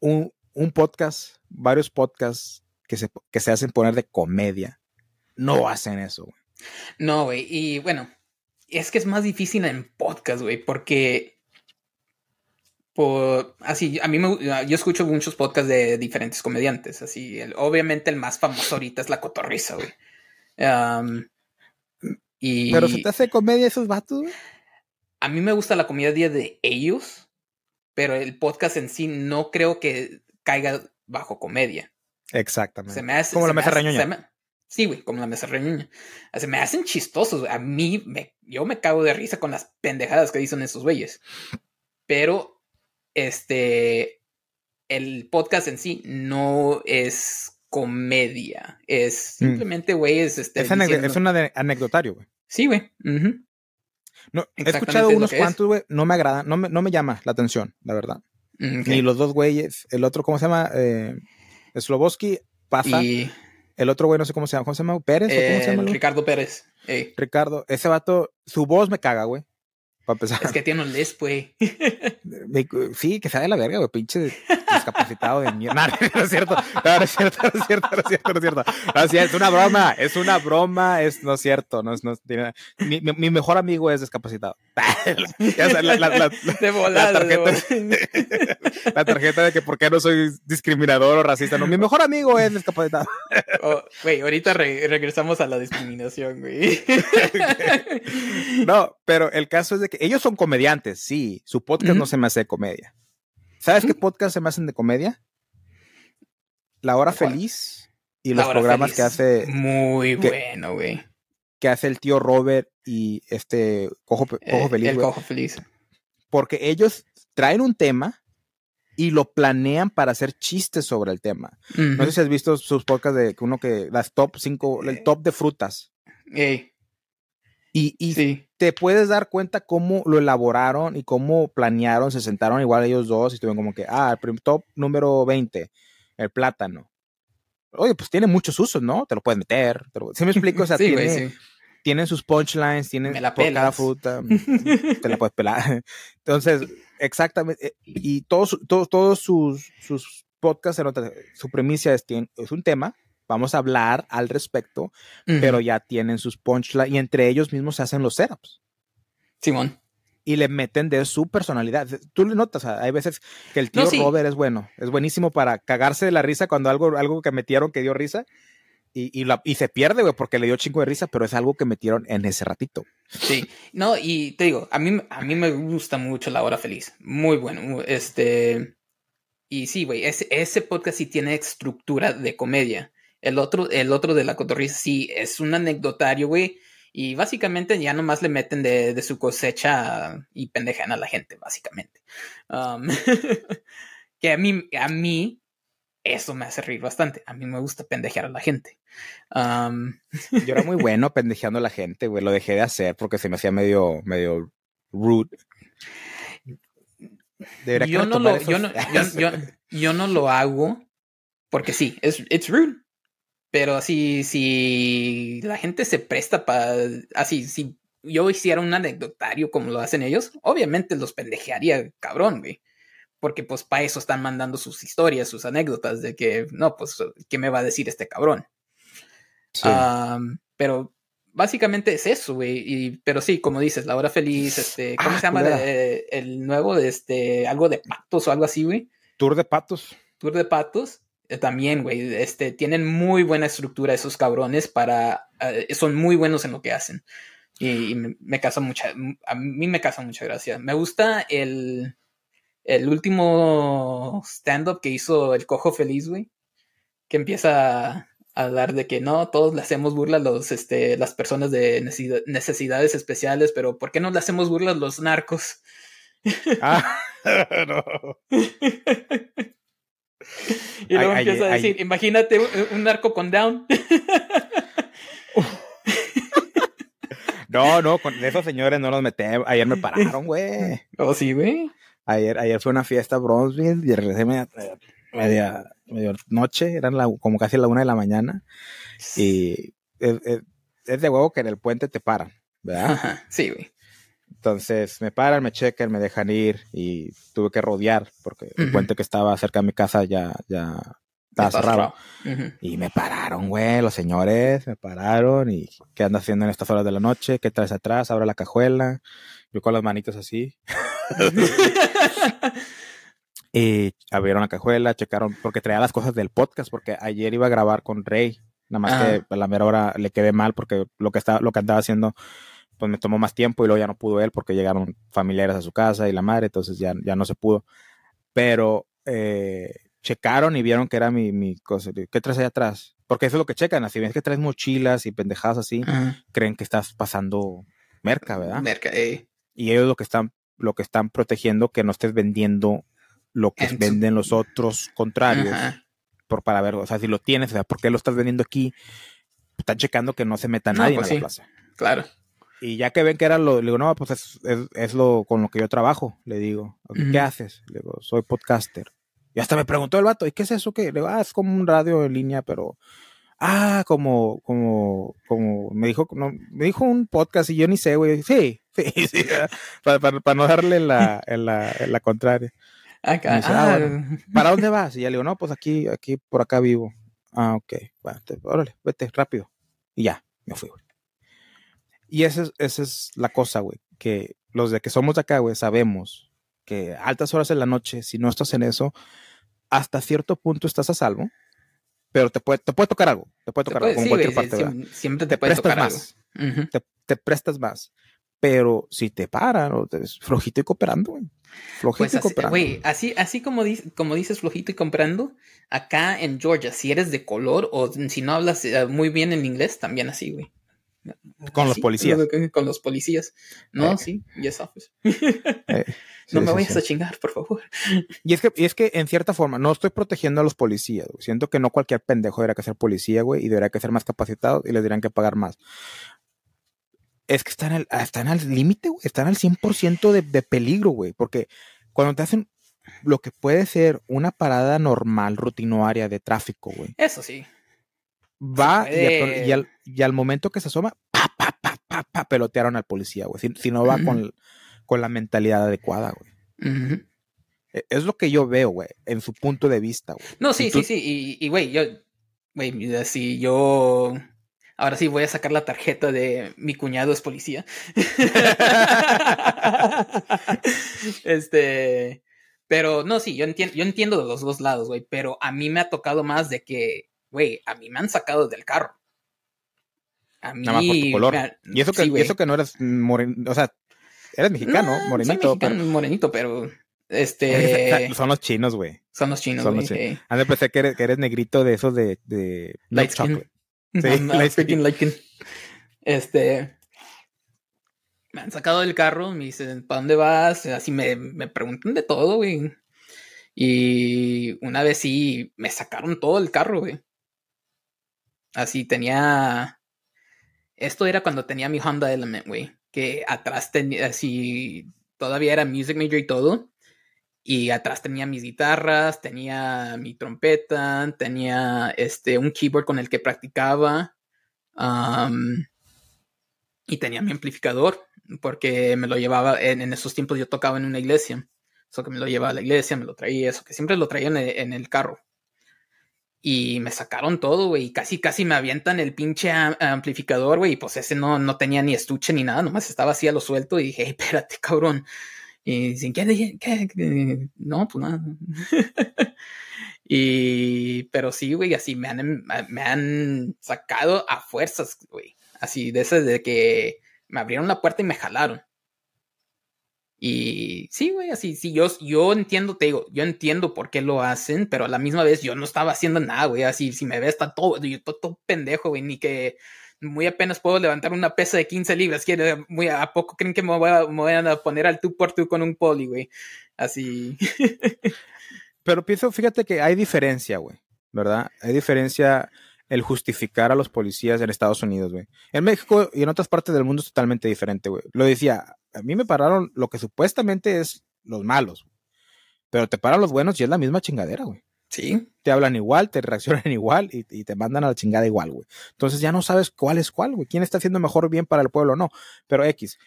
Un, un, podcast, varios podcasts que se, que se hacen poner de comedia, no hacen eso, güey. No, güey, y bueno, es que es más difícil en podcast, güey, porque por así a mí me, yo escucho muchos podcasts de diferentes comediantes así obviamente el más famoso ahorita es la cotorriza güey. Y pero se te hace comedia esos vatos güey. A mí me gusta la comedia de ellos pero el podcast en sí no creo que caiga bajo comedia. Exactamente. Se me hace, como la mesa reñoña. sí güey como la mesa reñoña. Se me hacen chistosos a mí me, yo me cago de risa con las pendejadas que dicen esos güeyes. Pero este, el podcast en sí no es comedia, es mm. simplemente, güey, es este. Es, un anecdotario, güey. Sí, güey. No, he escuchado unos cuantos, güey, no me agrada, no me, no me llama la atención, la verdad. Mm, Ni los dos güeyes, el otro, ¿cómo se llama? Eh, Sloboski pasa. Y... El otro güey, no sé cómo se llama, ¿cómo se llama? ¿Pérez? ¿o cómo se llama? Ricardo Pérez. Ricardo, ese vato, su voz me caga, güey. Es que tiene un les, güey. Sí, que sea de la verga, güey, pinche discapacitado de mierda. (laughs) No, es cierto, no, es cierto, no es cierto, no es cierto, no es cierto. No, es una broma, es una broma, es, no es cierto, no es, no, tiene, mi, mi, mejor amigo es discapacitado. (laughs) la, la, la, de volada, la tarjeta, de (laughs) la tarjeta de que por qué no soy discriminador o racista. No, mi mejor amigo es discapacitado. Oh, güey, ahorita regresamos a la discriminación, güey. No, pero el caso es de que ellos son comediantes, sí. Su podcast no se me hace comedia. ¿Sabes qué podcast se me hacen de comedia? La Hora Feliz y los programas que hace. Muy bueno, güey. Que hace el tío Robert y este Cojo, eh, Feliz. El Cojo Feliz. Porque ellos traen un tema y lo planean para hacer chistes sobre el tema. No sé si has visto sus podcasts de uno que las top 5, el top de frutas. Y, te puedes dar cuenta cómo lo elaboraron y cómo planearon, se sentaron igual ellos dos y estuvieron como que, ah, el top número 20, el plátano. Oye, pues tiene muchos usos, ¿no? Te lo puedes meter. ¿Sí me explico? O sea, (laughs) tienen sus punchlines, tienen por cada fruta, (laughs) te la puedes pelar. Entonces, exactamente. Eh, y todos, todos, todos sus, sus podcasts, su premisa es, es un tema, vamos a hablar al respecto, pero ya tienen sus punchlines y entre ellos mismos se hacen los setups. Simón. Y le meten de su personalidad. Tú le notas, hay veces que el tío Robert es bueno, es buenísimo para cagarse de la risa cuando algo, algo que metieron que dio risa. Y, y, y se pierde, güey, porque le dio chingo de risa, pero es algo que metieron en ese ratito. Sí, no, y te digo, a mí, a mí me gusta mucho La Hora Feliz. Muy bueno. Este. Y sí, güey, ese, ese podcast sí tiene estructura de comedia. El otro, el otro de la cotorriza sí es un anecdotario, güey. Y básicamente ya nomás le meten de, su cosecha y pendejan a la gente, básicamente. Um, (laughs) que a mí, a mí, eso me hace reír bastante. A mí me gusta pendejear a la gente. Um, (laughs) yo era muy bueno pendejeando a la gente, güey. Lo dejé de hacer porque se me hacía medio, medio rude. yo no, lo, yo, no, yo, (laughs) yo no lo hago porque sí, es it's rude. Pero así, si la gente se presta para. Así, si yo hiciera un anecdotario como lo hacen ellos, obviamente los pendejearía cabrón, güey. Porque pues para eso están mandando sus historias, sus anécdotas de que, no, pues, ¿qué me va a decir este cabrón? pero básicamente es eso, güey. Y, pero sí, como dices, La Hora Feliz, este, ¿cómo ah, se llama? el nuevo, este, algo de patos o algo así, güey. Tour de patos. Tour de patos. Eh, también, güey, este, tienen muy buena estructura esos cabrones para, eh, son muy buenos en lo que hacen. Y, me, me, causa mucha, a mí me causa mucha gracia. Me gusta el, el último stand-up que hizo el Cojo Feliz, güey, que empieza a hablar de que no, todos le hacemos burla a los, este, las personas de necesidades especiales, pero ¿por qué no le hacemos burla a los narcos? Ah, (laughs) (laughs) no. (laughs) Y luego empieza a decir, imagínate un, narco con down. no, no, con esos señores no los metemos. Ayer me pararon, güey. ¿Oh, sí, güey? Ayer, ayer fue una fiesta Bronzeville y regresé media, media, noche, eran como casi la una de la mañana. Y es, es, de huevo que en el puente te paran, ¿verdad? (laughs) sí, güey. Entonces me paran, me checan, me dejan ir y tuve que rodear porque el puente que estaba cerca de mi casa ya, ya estaba cerrado. Y me pararon, güey, los señores me pararon y ¿qué andas haciendo en estas horas de la noche? ¿Qué traes atrás? Abro la cajuela. Yo con las manitos así. (laughs) Y abrieron la cajuela, checaron, porque traía las cosas del podcast, porque ayer iba a grabar con Rey, nada más que a la mera hora le quedé mal porque lo que estaba, lo que andaba haciendo, pues me tomó más tiempo y luego ya no pudo él porque llegaron familiares a su casa y la madre, entonces ya, ya no se pudo. Pero eh, checaron y vieron que era mi, mi cosa. ¿Qué traes ahí atrás? Porque eso es lo que checan, así ves que traes mochilas y pendejadas así, creen que estás pasando merca, ¿verdad? Merca, eh. y ellos lo que están lo que están protegiendo que no estés vendiendo lo que venden los otros contrarios Ajá. por para ver, o sea, si lo tienes, o sea, ¿por qué lo estás vendiendo aquí? Están checando que no se meta No, nadie pues en la sí. plaza. Claro. Y ya que ven que era lo, le digo, no, pues es, es, es lo con lo que yo trabajo, le digo, ¿qué haces? Le digo, soy podcaster. Y hasta me preguntó el vato, ¿y qué es eso? ¿Qué? Le digo, ah, es como un radio en línea, pero ah, como, como, como, me dijo, no, me dijo un podcast y yo ni sé, güey. Sí, (laughs) sí, sí, (laughs) para, para, para no darle la, la, la contraria. Acá. Dice, ah, ah, (laughs) ¿Para dónde vas? Y ya le digo, no, pues aquí, aquí, por acá vivo. Ah, ok. Bueno, te- órale, vete, rápido. Y ya, me fui, güey. Y esa es, esa es la cosa, güey, que los de que somos de acá, güey, sabemos que a altas horas de la noche, si no estás en eso, hasta cierto punto estás a salvo, pero te puede, te puede tocar algo, te puede te tocar puede- algo, como sí, cualquier parte, siempre, siempre te, Te puede prestas tocar algo. más, Ujú. te, te prestas más. Pero si te paran, o te, flojito y cooperando, güey. Flojito Pues y así, cooperando. güey, así, así como, como dices flojito y comprando, acá en Georgia, si eres de color o si no hablas eh, muy bien el inglés, también así, güey. Con los policías. Con los policías. No, Eh. sí, yes, (laughs) officer. Eh, no sí, me sí, vayas a chingar, por favor. Y es que, y es que en cierta forma, no estoy protegiendo a los policías. güey. Siento que no cualquier pendejo debería que ser policía, güey, y debería que ser más capacitado y les deberían que pagar más. Es que están al, están al límite, güey. Están al 100% de, de peligro, güey. Porque cuando te hacen lo que puede ser una parada normal, rutinaria de tráfico, güey, Eso sí. va y al, y al momento que se asoma, pa, pa, pa, pa, pa, pelotearon al policía, güey. Si, si no va con, con la mentalidad adecuada, güey. E- Es lo que yo veo, güey, en su punto de vista, güey. No, sí, tú- sí, sí. Y, güey, yo, güey, si yo, ahora sí voy a sacar la tarjeta de mi cuñado es policía. (laughs) este, pero no, sí, yo entiendo, yo entiendo de los dos lados, güey, pero a mí me ha tocado más de que, güey, a mí me han sacado del carro. A mí, Nada más por tu color. Y eso que, sí, y güey. eso que no eres morenito, o sea, eres mexicano, No, soy morenito. mexicano, morenito, pero pero- este, (laughs) son los chinos, güey. son los chinos, güey. eh. Han de pensar que eres, que eres negrito de esos de, de Light skin. chocolate. Sí, (laughs) I'm light skin. light skin. Este. Me han sacado del carro, me dicen, ¿para dónde vas? Así me, me preguntan de todo, güey. Y una vez sí me sacaron todo el carro, güey. Así tenía. Esto era cuando tenía mi Honda Element, güey. Que atrás tenía así. Todavía era music major y todo. Y atrás tenía mis guitarras, tenía mi trompeta, tenía este un keyboard con el que practicaba. am, y tenía mi amplificador, porque me lo llevaba, en, en esos tiempos yo tocaba en una iglesia. Eso que me lo llevaba a la iglesia, me lo traía, eso que siempre lo traía en el, en el carro. Y me sacaron todo, güey. Casi, casi me avientan el pinche am- amplificador, güey. Y pues ese no, no tenía ni estuche ni nada, nomás estaba así a lo suelto. Y dije, "Ey, espérate, cabrón. Y dicen, ¿qué? No, pues nada. (laughs) y, pero sí, güey, así me han, me han sacado a fuerzas, güey. Así, de esas de que me abrieron la puerta y me jalaron. Y sí, güey, así, sí, yo, yo entiendo, te digo, yo entiendo por qué lo hacen, pero a la misma vez yo no estaba haciendo nada, güey, así, si me ves, está todo, yo todo, todo pendejo, güey, ni que muy apenas puedo levantar una pesa de 15 libras, ¿quiere- muy, ¿a poco creen que me voy a, a poner al tú por tú con un poli, güey? Así, (laughs) Pero pienso, fíjate que hay diferencia, güey, ¿verdad? Hay diferencia el justificar a los policías en Estados Unidos, güey. En México y en otras partes del mundo es totalmente diferente, güey. Lo decía, a mí me pararon lo que supuestamente es los malos, pero te paran los buenos y es la misma chingadera, güey. sí, Te hablan igual, te reaccionan (laughs) igual y, y te mandan a la chingada igual, güey. Entonces ya no sabes cuál es cuál, güey. ¿Quién está haciendo mejor bien para el pueblo o no? Pero X,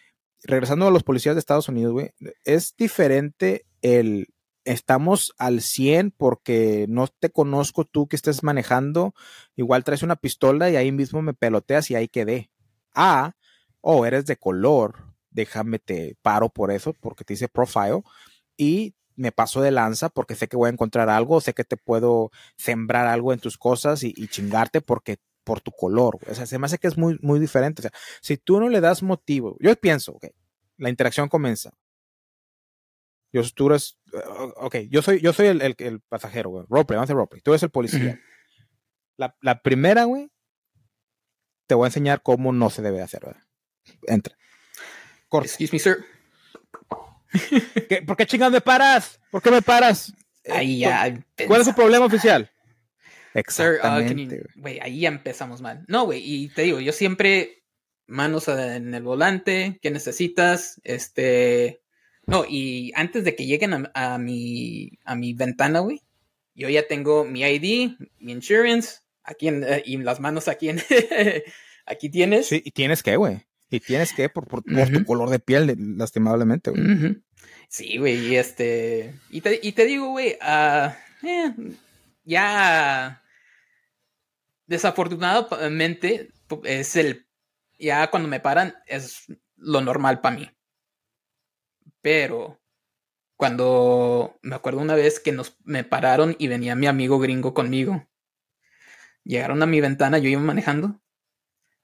regresando a los policías de Estados Unidos, güey, es diferente el estamos al 100 porque no te conozco tú que estés manejando, igual traes una pistola y ahí mismo me peloteas y ahí quedé. A, oh, eres de color, déjame te paro por eso, porque te dice profile, y me paso de lanza porque sé que voy a encontrar algo, sé que te puedo sembrar algo en tus cosas y, y chingarte porque por tu color. O sea, se me hace que es muy, muy diferente. O sea, si tú no le das motivo, yo pienso, ok, la interacción comienza. Yo, tú eres, ok, yo soy, yo soy el, el, el pasajero, güey. Roleplay, vamos a hacer roleplay. Tú eres el policía. la, la, primera, güey, te voy a enseñar cómo no se debe hacer, ¿verdad? Entra. Corta. Excuse me, sir. (laughs) ¿Qué, ¿Por qué chingados me paras? ¿Por qué me paras? Ahí ya. ¿Cuál es su problema oficial? Exactamente. Güey, ahí ya empezamos mal. No, güey, y te digo, yo siempre manos en el volante, ¿qué necesitas? Este, no, y antes de que lleguen a, a mi, a mi ventana, güey, yo ya tengo mi ID, mi insurance, aquí en, eh, y las manos aquí en, (laughs) aquí tienes. Sí, y tienes que, güey. Y tienes que por, por, por tu color de piel, lastimablemente, güey. Uh -huh. Sí, güey, y este, y te, y te digo, güey, uh, eh, ya desafortunadamente es el ya cuando me paran es lo normal para mí. Pero cuando me acuerdo una vez que nos me pararon y venía mi amigo gringo conmigo. Llegaron a mi ventana, yo iba manejando.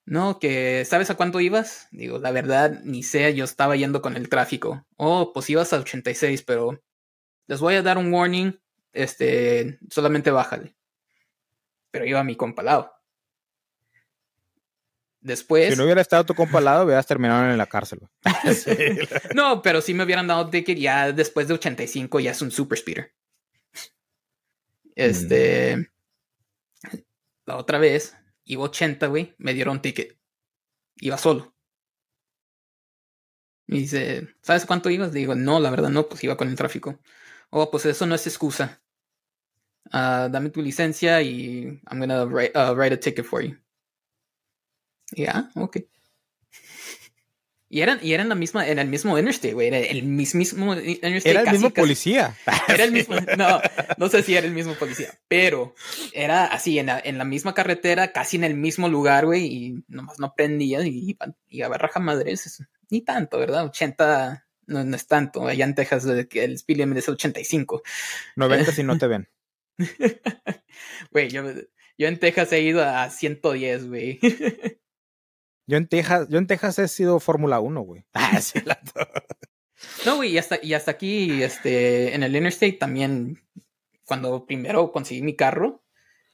No, que ¿sabes a cuánto ibas? Digo, la verdad, ni sé, yo estaba yendo con el tráfico. Oh, pues ibas a 86, pero les voy a dar un warning. Este, solamente bájale pero iba mi compa al lado. Después. Si no hubiera estado tu compa al lado, hubieras terminado en la cárcel. (laughs) (laughs) no, pero si me hubieran dado ticket ya después de 85 ya es un super speeder. Este. Mm. La otra vez, iba 80, güey, me dieron ticket. Iba solo. Y dice, ¿sabes cuánto ibas? Digo, no, la verdad no, pues iba con el tráfico. Oh, pues eso no es excusa. Uh, dame tu licencia y I'm gonna write, uh, write a ticket for you. Ya, yeah, ok. Y eran, y eran la misma, en el mismo interstate, güey. Era el mismísimo interstate. Era el mismo casi, policía. (laughs) Era el mismo, no, no sé si era el mismo policía, pero era así, en la, en la misma carretera, casi en el mismo lugar, güey, y nomás no prendía y, y a raja madres, ni tanto, ¿verdad? 80, no, no, es tanto. Allá en Texas el speed limit es 85. 90 si no te ven. (laughs) Güey, yo, yo en Texas he ido a 110, güey. (laughs) Yo en Texas, yo en Texas he sido Fórmula 1, güey. (laughs) Ah, sí, la (laughs) No, güey, y hasta, y hasta aquí, este, en el Interstate también, cuando primero conseguí mi carro,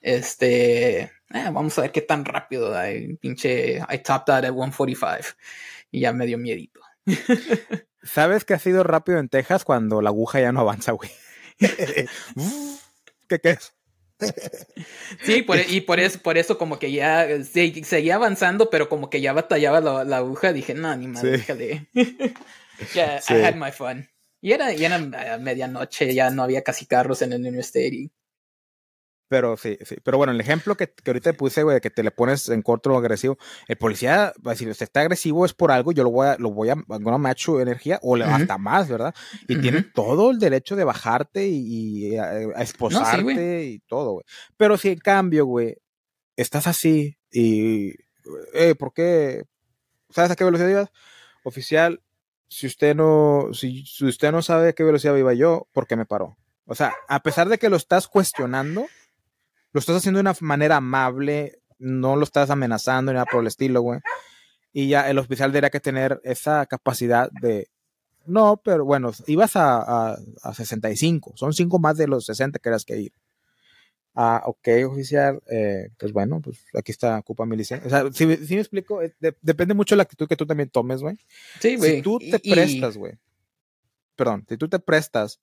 este, eh, vamos a ver qué tan rápido, hay, pinche, I topped out at 145, y ya me dio miedito. (laughs) ¿Sabes que ha sido rápido en Texas cuando la aguja ya no avanza, güey? ¿Qué, qué es? (laughs) Sí, por, y por eso, por eso como que ya se, seguía avanzando, pero como que ya batallaba la, la aguja, dije, no, ni madre, sí. déjale. (laughs) ya, sí. I had my fun. Y era, y era a medianoche, ya no había casi carros en el Interstate. Y... Pero sí, sí. Pero bueno, el ejemplo que, que ahorita puse, güey, de que te le pones en corto agresivo, el policía decir, usted está agresivo es por algo, yo lo voy a, lo voy a, a macho energía, o le uh -huh. hasta más, ¿verdad? Y uh -huh. tiene todo el derecho de bajarte y, y a, a, esposarte no, sí, y todo, güey. Pero si en cambio, güey, estás así y, eh, ¿por qué? ¿Sabes a qué velocidad ibas? Oficial, si usted no, si, si usted no sabe a qué velocidad iba yo, ¿por qué me paró? O sea, a pesar de que lo estás cuestionando, lo estás haciendo de una manera amable, no lo estás amenazando ni nada por el estilo, güey. Y ya el oficial debería que tener esa capacidad de, no, pero bueno, ibas a, a, a 65, son 5 más de los 60 que eras que ir. Ah, ok, oficial, eh, pues bueno, pues aquí está, ocupa mi licencia. O sea, si, si me explico, eh, de, depende mucho de la actitud que tú también tomes, güey. Sí, güey. Si tú te y, prestas, güey. Perdón, si tú te prestas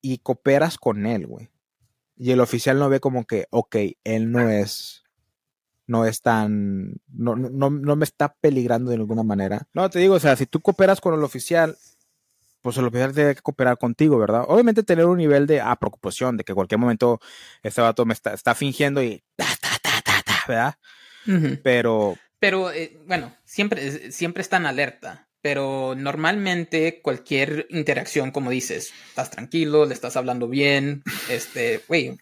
y cooperas con él, güey y el oficial no ve como que, ok, él no es, no es tan, no, no, no me está peligrando de ninguna manera. No, te digo, o sea, si tú cooperas con el oficial, pues el oficial debe cooperar contigo, ¿verdad? Obviamente tener un nivel de ah, preocupación, de que en cualquier momento este vato me está, está fingiendo y ta, ta, ta, ta, ta ¿verdad? Uh -huh. Pero... Pero, eh, bueno, siempre, siempre está en alerta pero normalmente cualquier interacción, como dices, estás tranquilo, le estás hablando bien, este, güey,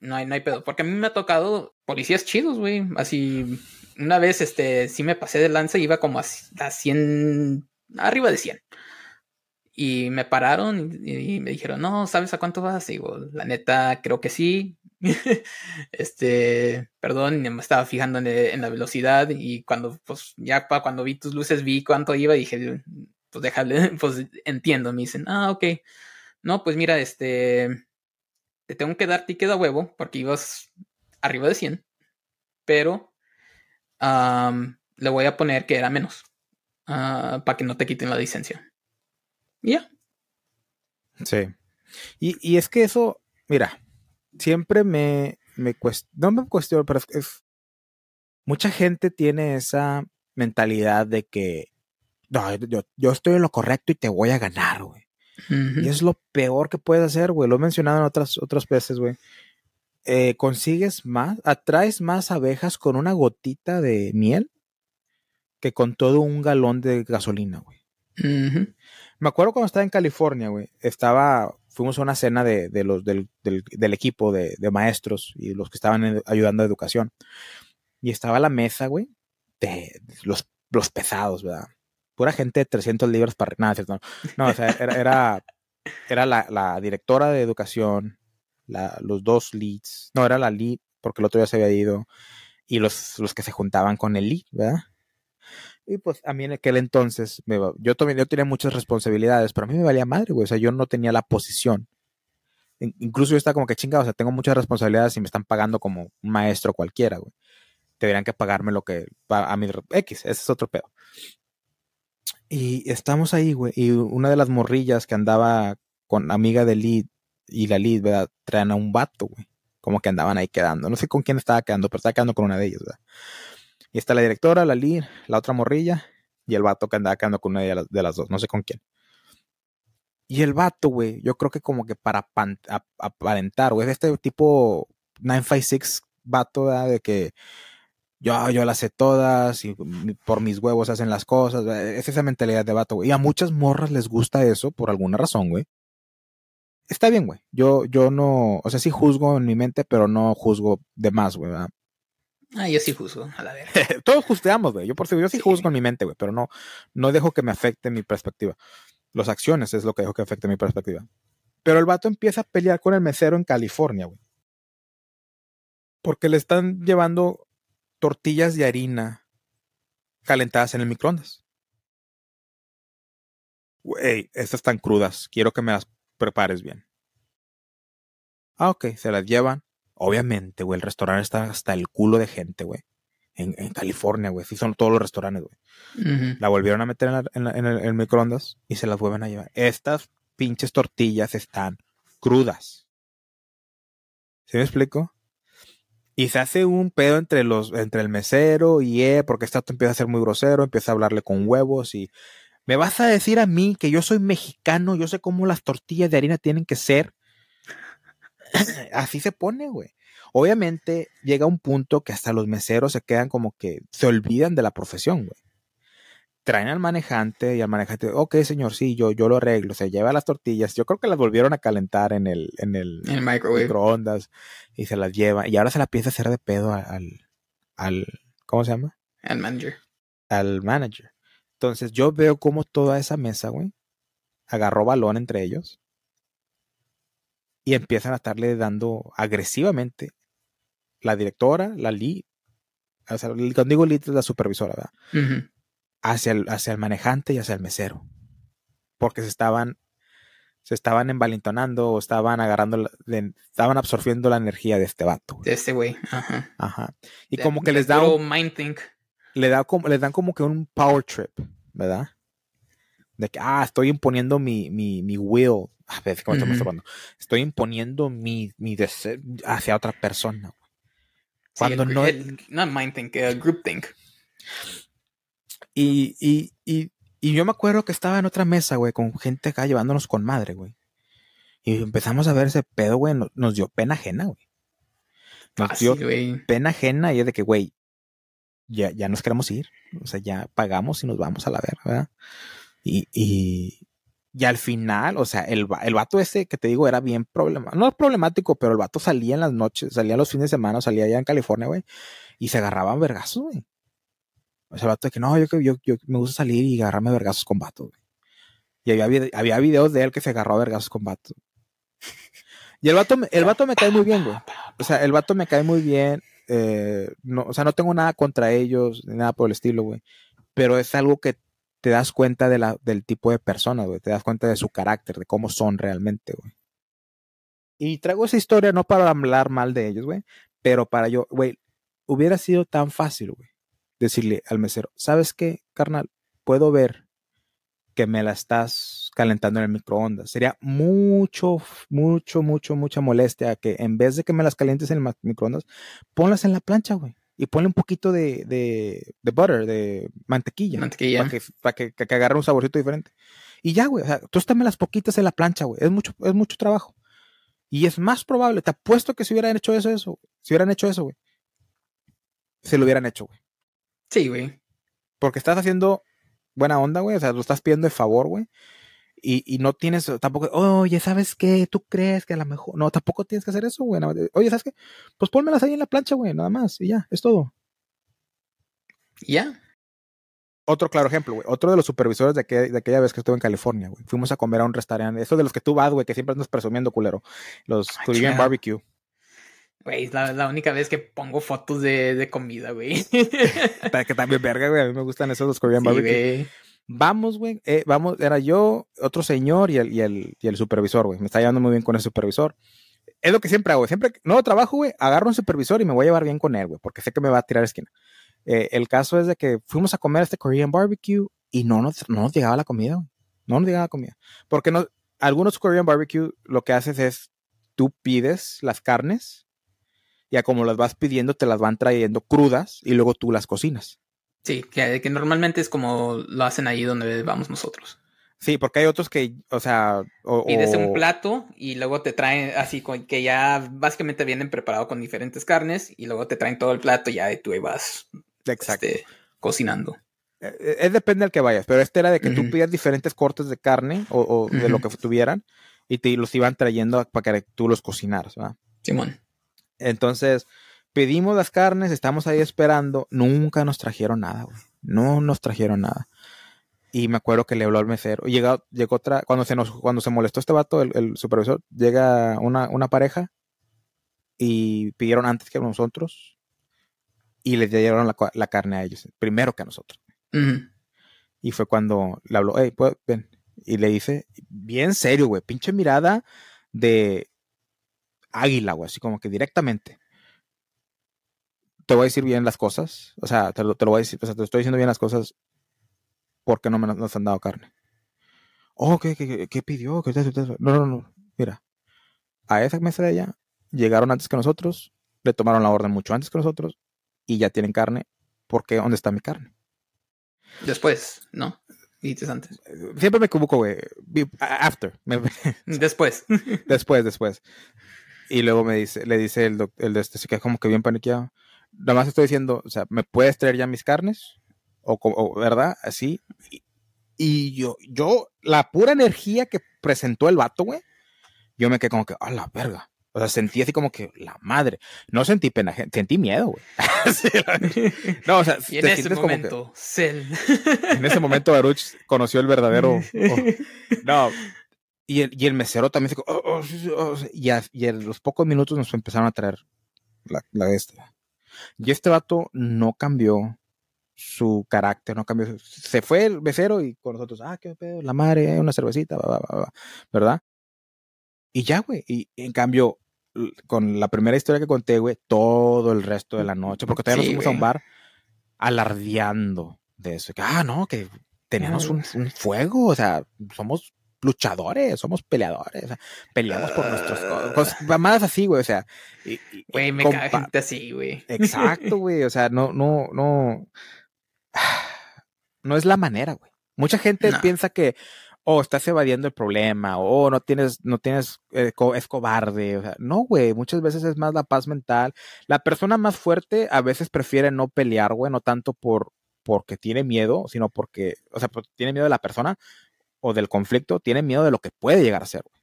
no hay, no hay pedo. Porque a mí me ha tocado policías chidos, güey. Así, una vez, este, sí me pasé de lanza, iba como a, a 100, arriba de 100. Y me pararon y, me dijeron, no, ¿sabes a cuánto vas? Y digo, la neta, creo que sí. (laughs) este, perdón, me estaba fijando en, la velocidad y cuando, pues, ya cuando vi tus luces vi cuánto iba y dije, pues déjale, (laughs) pues entiendo. Me dicen, ah, ok. No, pues mira, este, te tengo que dar ticket a huevo porque ibas arriba de 100, pero le voy a poner que era menos ah, para que no te quiten la licencia. Ya. Sí. Y, es que eso, mira, siempre me, me no me cuestiono, pero es, mucha gente tiene esa mentalidad de que no, yo, yo, estoy en lo correcto y te voy a ganar, güey. Y es lo peor que puedes hacer, güey. Lo he mencionado en otras, otras veces, güey. Eh, consigues más, atraes más abejas con una gotita de miel que con todo un galón de gasolina, güey. Me acuerdo cuando estaba en California, güey. Estaba, fuimos a una cena de, los, del, equipo de, maestros y los que estaban ayudando a educación. Y estaba la mesa, güey, de los, los pesados, ¿verdad? Pura gente de 300 libras para nada, ¿cierto? No, o sea, era, era, la, directora de educación, los dos leads. No, era la lead, porque el otro ya se había ido. Y los, los que se juntaban con el lead, ¿verdad? Y pues a mí en aquel entonces, yo, también, yo tenía muchas responsabilidades, pero a mí me valía madre, güey. O sea, yo no tenía la posición. Incluso yo estaba como que chingado, o sea, tengo muchas responsabilidades y me están pagando como un maestro cualquiera, güey. Deberían que pagarme lo que a mi X, ese es otro pedo. Y estamos ahí, güey. Y una de las morrillas que andaba con amiga de Lid y la Lid, ¿verdad? Traen a un vato, güey. Como que andaban ahí quedando. No sé con quién estaba quedando, pero estaba quedando con una de ellas, ¿verdad? Y está la directora, la Lid, la otra morrilla y el vato que andaba quedando con una de las, dos. No sé con quién. Y el vato, güey, yo creo que como que para aparentar, güey, este tipo 956 vato, ¿verdad? De que yo, yo las sé todas y por mis huevos hacen las cosas. Es esa mentalidad de vato, güey. Y a muchas morras les gusta eso por alguna razón, güey. Está bien, güey. Yo, yo no, o sea, sí juzgo en mi mente, pero no juzgo de más, güey. Ah, yo sí juzgo, a la vez. (laughs) Todos justeamos, güey. Yo por yo sí, juzgo en mi mente, güey, pero no, no dejo que me afecte mi perspectiva. Las acciones es lo que dejo que afecte mi perspectiva. Pero el vato empieza a pelear con el mesero en California, güey. Porque le están llevando tortillas de harina calentadas en el microondas. Güey, estas están crudas. Quiero que me las prepares bien. Ah, ok, se las llevan. Obviamente, güey, el restaurante está hasta el culo de gente, güey. En, California, güey. Sí, son todos los restaurantes, güey. La volvieron a meter en, en, el, microondas y se las vuelven a llevar. Estas pinches tortillas están crudas. ¿Sí me explico? Y se hace un pedo entre los, entre el mesero y él, porque este empieza a ser muy grosero, empieza a hablarle con huevos y me vas a decir a mí que yo soy mexicano, yo sé cómo las tortillas de harina tienen que ser. (clears throat) Así se pone, güey. Obviamente llega un punto que hasta los meseros se quedan como que se olvidan de la profesión, güey traen al manejante y al manejante, ok señor, sí, yo, yo lo arreglo, se lleva las tortillas, yo creo que las volvieron a calentar en el, en el, microondas y se las lleva y ahora se la empieza a hacer de pedo al, al, ¿cómo se llama? Al manager. Al manager. Entonces yo veo como toda esa mesa, güey, agarró balón entre ellos y empiezan a estarle dando agresivamente la directora, la lead, o sea, cuando digo lead es la supervisora, ¿verdad? hacia el, hacia el manejante y hacia el mesero. Porque se estaban, se estaban envalentonando o estaban agarrando, estaban absorbiendo la energía de este vato. De este güey. Ajá. Ajá. Y como que les da un, mind think. Le da como, les dan como que un power trip, ¿verdad? De que, ah, estoy imponiendo mi, mi, mi will. A ver, ¿cómo estamos hablando? Estoy imponiendo mi, mi deseo hacia otra persona. Cuando no. no mind think, group think. Y, y, y, y, yo me acuerdo que estaba en otra mesa, güey, con gente acá llevándonos con madre, güey. Y empezamos a ver ese pedo, güey, nos, dio pena ajena, güey. Nos ah, dio pena ajena y es de que, güey, ya, ya nos queremos ir. O sea, ya pagamos y nos vamos a la verga, ¿verdad? Y, y, y al final, o sea, el, el vato ese que te digo era bien problemático. No es problemático, pero el vato salía en las noches, salía los fines de semana, salía allá en California, güey. Y se agarraban vergazos, güey. O sea, el vato de que no, yo, yo, yo me gusta salir y agarrarme vergazos con vatos, güey. Y había, había videos de él que se agarró a vergazos con vatos. Y el vato, el vato me cae muy bien, güey. O sea, el vato me cae muy bien. Eh, no, o sea, no tengo nada contra ellos, ni nada por el estilo, güey. Pero es algo que te das cuenta de la, del tipo de persona, güey. Te das cuenta de su carácter, de cómo son realmente, güey. Y traigo esa historia no para hablar mal de ellos, güey, pero para yo, güey, hubiera sido tan fácil, güey, decirle al mesero, ¿sabes qué, carnal? Puedo ver que me la estás calentando en el microondas. Sería mucho, mucho, mucho, mucha molestia que en vez de que me las calientes en el microondas, ponlas en la plancha, güey. Y ponle un poquito de, de, de butter, de mantequilla. Mantequilla. Para que, que, que, agarre un saborcito diferente. Y ya, güey. O sea, tú las poquitas en la plancha, güey. Es mucho, es mucho trabajo. Y es más probable, te apuesto que si hubieran hecho eso, eso, si hubieran hecho eso, güey, se lo hubieran hecho, güey. Sí, güey. Porque estás haciendo buena onda, güey. O sea, lo estás pidiendo de favor, güey. Y, y, no tienes tampoco, oye, ¿sabes qué? ¿Tú crees que a lo mejor? No, tampoco tienes que hacer eso, güey. Oye, ¿sabes qué? Pues pónmelas ahí en la plancha, güey, nada más. Y ya, es todo. Ya otro claro ejemplo, güey. Otro de los supervisores de, de, aquella vez que estuve en California, güey. Fuimos a comer a un restaurante. Eso de los que tú vas, güey, que siempre andas presumiendo, culero. Los ah, Korean Barbecue. Güey, es la, única vez que pongo fotos de, de comida, güey. (laughs) que también verga, güey. A mí me gustan esos los Korean Barbecue. Vamos, güey. Eh, vamos, era yo, otro señor y el, y el, y el supervisor, güey. Me está llevando muy bien con el supervisor. Es lo que siempre hago. Siempre, no trabajo, güey, agarro un supervisor y me voy a llevar bien con él, güey, porque sé que me va a tirar esquina. Eh, el caso es de que fuimos a comer este Korean barbecue y no nos, no nos llegaba la comida, No nos llegaba la comida. Porque no, algunos Korean barbecue lo que haces es tú pides las carnes y a como las vas pidiendo te las van trayendo crudas y luego tú las cocinas. Sí, que, que normalmente es como lo hacen ahí donde vamos nosotros. Sí, porque hay otros que, o sea... O, Pides un plato y luego te traen así, que ya básicamente vienen preparados con diferentes carnes y luego te traen todo el plato y ya tú vas Exacto. Este, cocinando. Eh, eh, es, depende del que vayas, pero este era de que tú pidas diferentes cortes de carne o, de lo que tuvieran y te los iban trayendo para que tú los cocinaras, ¿verdad? Simón. Entonces, pedimos las carnes, estamos ahí esperando, nunca nos trajeron nada, güey. No nos trajeron nada. Y me acuerdo que le habló al mesero. Llegó, llegó otra, cuando se nos, cuando se molestó este vato, el, supervisor, llega una, una pareja y pidieron antes que nosotros y le dieron la, carne a ellos, primero que a nosotros. Y fue cuando le habló, hey, pues, ven. Y le dice, bien serio, güey, pinche mirada de águila, güey, así como que directamente. Te voy a decir bien las cosas, o sea, te lo, te lo voy a decir, o sea, te estoy diciendo bien las cosas porque no me nos han dado carne. Oh, ¿qué, qué, qué pidió? No, no, no, mira, a esa mesa de allá llegaron antes que nosotros, le tomaron la orden mucho antes que nosotros y ya tienen carne, ¿por qué? ¿Dónde está mi carne? Después, ¿no? Dices antes. Siempre me equivoco, güey. After. (laughs) Después. (laughs) después, después. Y luego me dice, le dice el, el de este, se queda como que bien paniqueado. Nada más estoy diciendo, o sea, ¿me puedes traer ya mis carnes? O, ¿verdad? Así. Y, y, yo, yo, la pura energía que presentó el vato, güey, yo me quedé como que, a la verga. O sea, sentí así como que la madre. No sentí pena, sentí miedo, güey. (laughs) no, o sea, y en ese momento, (laughs) en ese momento, Baruch conoció el verdadero. (laughs) Oh, no. Y el, y el, mesero también se. Oh, oh, y, a, y, en los pocos minutos nos empezaron a traer la, la esta. Y este vato no cambió su carácter, no cambió. Se fue el mesero y con nosotros, ah, qué pedo, la madre, una cervecita, ¿verdad? Y ya, güey. Y en cambio, con la primera historia que conté, güey, todo el resto de la noche, porque todavía nos fuimos a un bar alardeando de eso. Que, ah, no, que teníamos un, fuego, o sea, somos luchadores, somos peleadores, o sea, peleamos por nuestros cosas, más así, güey, o sea. Güey, me cae gente así, güey. Exacto, güey, o sea, no, no, no. No es la manera, güey. Mucha gente piensa que, o estás evadiendo el problema, o no tienes, no tienes, eh, es cobarde. O sea, no, güey, muchas veces es más la paz mental. La persona más fuerte a veces prefiere no pelear, güey, no tanto por porque tiene miedo, sino porque, o sea, tiene miedo de la persona o del conflicto, tiene miedo de lo que puede llegar a ser, güey.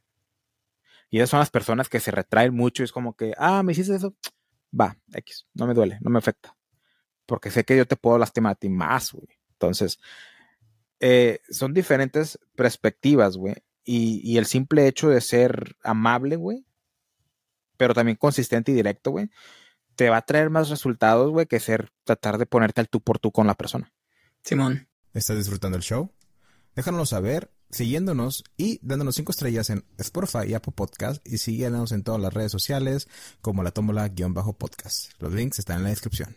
Y esas son las personas que se retraen mucho y es como que, ah, me hiciste eso, va, X, no me duele, no me afecta. Porque sé que yo te puedo lastimar a ti más, güey. Entonces, eh, son diferentes perspectivas, güey. Y, y el simple hecho de ser amable, güey, pero también consistente y directo, güey, te va a traer más resultados, güey, que ser tratar de ponerte al tú por tú con la persona. Simón. ¿Estás disfrutando el show? Déjanoslo saber siguiéndonos y dándonos cinco estrellas en Spotify y Apple Podcast y síguenos en todas las redes sociales como la tómbola-podcast. Los links están en la descripción.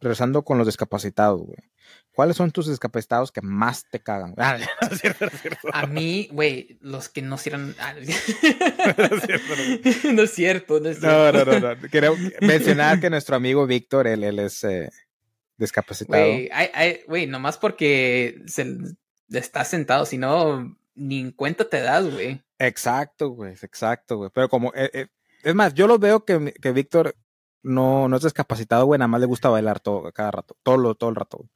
Regresando con los discapacitados, güey. ¿Cuáles son tus discapacitados que más te cagan? Ah, (laughs) no es cierto, no es cierto. A mí, güey, los que no sirven. Ah, (laughs) No es cierto, no. (laughs) no es cierto, no es No, cierto. no, no, no. Quiero mencionar que nuestro amigo Víctor, él, él es eh, discapacitado. Güey, nomás porque se está sentado, si no, ni en cuenta te das, güey. Exacto, güey, exacto, güey. Pero como, eh, eh, es más, yo lo veo que, que Víctor no, no es discapacitado, güey, nada más le gusta bailar todo, cada rato, todo, lo, todo el rato, güey.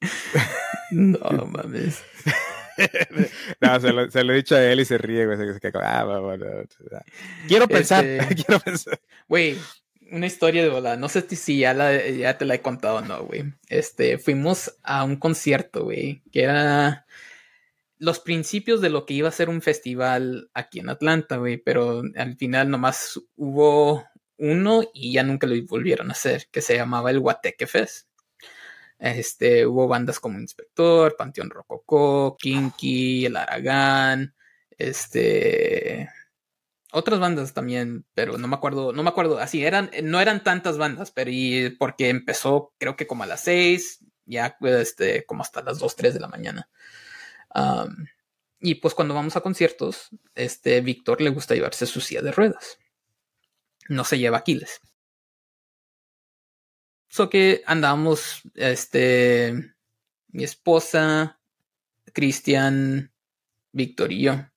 (laughs) No mames. (laughs) No, se lo, se lo he dicho a él y se ríe, güey. se- se ah, va. Quiero pensar, Este- (laughs) quiero pensar. Güey, una historia de volada. No sé si- ya, la, ya te la he contado o no, güey. Este, fuimos a un concierto, güey, que era los principios de lo que iba a ser un festival aquí en Atlanta, güey, pero al final nomás hubo uno y ya nunca lo volvieron a hacer, que se llamaba el Guateque Fest. Este, hubo bandas como Inspector, Panteón Rococó, Kinky, El Aragán, este, otras bandas también, pero no me acuerdo, no me acuerdo, así eran, no eran tantas bandas, pero y porque empezó creo que como a las 6, ya este, como hasta las 2, 3 de la mañana. Y pues cuando vamos a conciertos, este Víctor le gusta llevarse su silla de ruedas. No se lleva Aquiles. So que andábamos, este, mi esposa, Cristian, Víctor y yo.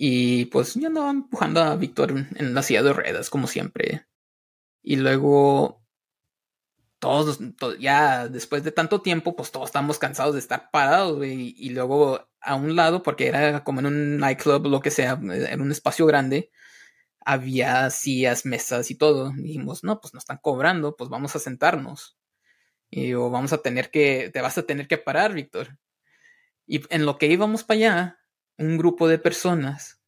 Y pues yo andaba empujando a Víctor en la silla de ruedas, como siempre. Y luego, todos, to- ya después de tanto tiempo, pues todos estamos cansados de estar parados. Y luego a un lado, porque era como en un nightclub, lo que sea, en un espacio grande, había sillas, mesas y todo. Y dijimos, no, pues nos están cobrando, pues vamos a sentarnos. Y digo, vamos a tener que, te vas a tener que parar, Víctor. Y en lo que íbamos para allá, un grupo de personas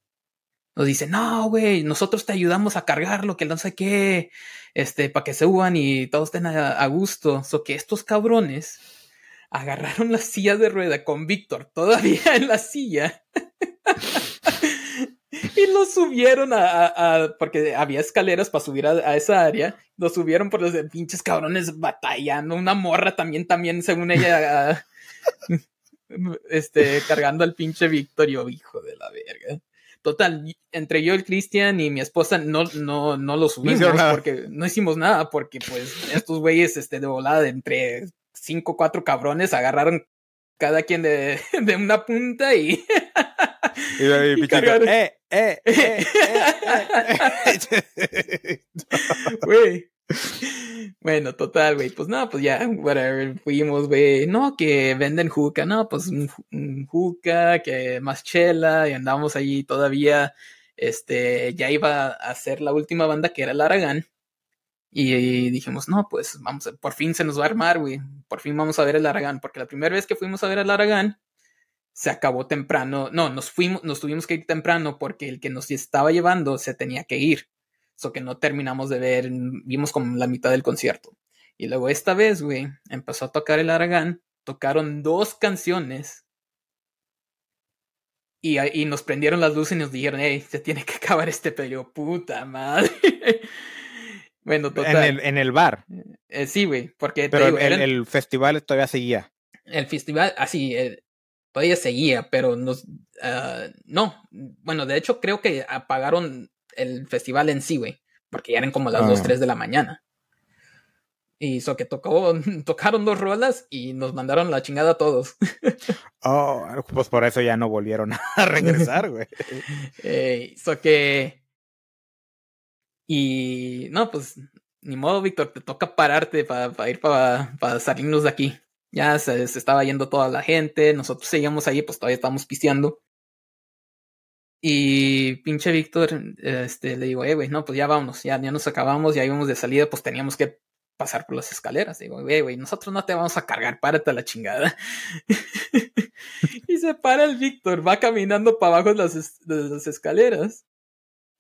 nos dice, no, güey, nosotros te ayudamos a cargarlo, que no sé qué, este, para que se suban y todos estén a, gusto. So que estos cabrones agarraron la silla de rueda con Víctor todavía (laughs) en la silla. (laughs) y lo subieron a, porque había escaleras para subir a, a esa área. Lo subieron por los pinches cabrones batallando. Una morra también, también, según ella, este, cargando al pinche Víctor. Yo, hijo de la verga. Total, entre yo, el Cristian y mi esposa no, no, no lo subimos porque no hicimos nada, porque pues estos güeyes este, de volada entre cinco o cuatro cabrones agarraron cada quien de, de una punta y Y, (laughs) y, Y cargaron. eh, eh, eh, eh, eh. (laughs) Güey. Bueno, total, güey. Pues no, pues ya, whatever. Fuimos, güey. No, que venden juca. No, pues un, ju- un juca, que más chela. Y andamos allí todavía. Este, ya iba a ser la última banda que era el Aragán. Y dijimos, no, pues vamos, por fin se nos va a armar, güey. Por fin vamos a ver el Aragán. Porque la primera vez que fuimos a ver el Aragán, se acabó temprano. No, nos fuimos, nos tuvimos que ir temprano porque el que nos estaba llevando se tenía que ir. So que no terminamos de ver, vimos como la mitad del concierto. Y luego esta vez, güey, empezó a tocar el Aragán, tocaron dos canciones. Y, y nos prendieron las luces y nos dijeron, hey, se tiene que acabar este pedo, puta madre. (laughs) bueno, En total. el, en el bar. Eh, sí, güey, porque Pero digo, el, eran- el festival todavía seguía. el festival, así, eh, todavía seguía, pero nos, ah, no, bueno, de hecho creo que apagaron el festival en sí, güey, porque ya eran como las Ah. 2, 3 de la mañana. Y eso que tocó, (laughs) tocaron dos rolas y nos mandaron la chingada a todos. (laughs) Oh, pues por eso ya no volvieron a (laughs) regresar, güey. Eh, so que. Y no, pues ni modo, Víctor, te toca pararte para ir para salirnos de aquí. Ya se, se estaba yendo toda la gente, nosotros seguíamos ahí, pues todavía estábamos pisteando. Y pinche Víctor, este, le digo, eh, güey, no, pues ya vámonos, ya, ya nos acabamos, ya íbamos de salida, pues teníamos que pasar por las escaleras. Digo, güey, güey, nosotros no te vamos a cargar, párate a la chingada. (laughs) y se para el Víctor, va caminando para abajo de las, de las escaleras.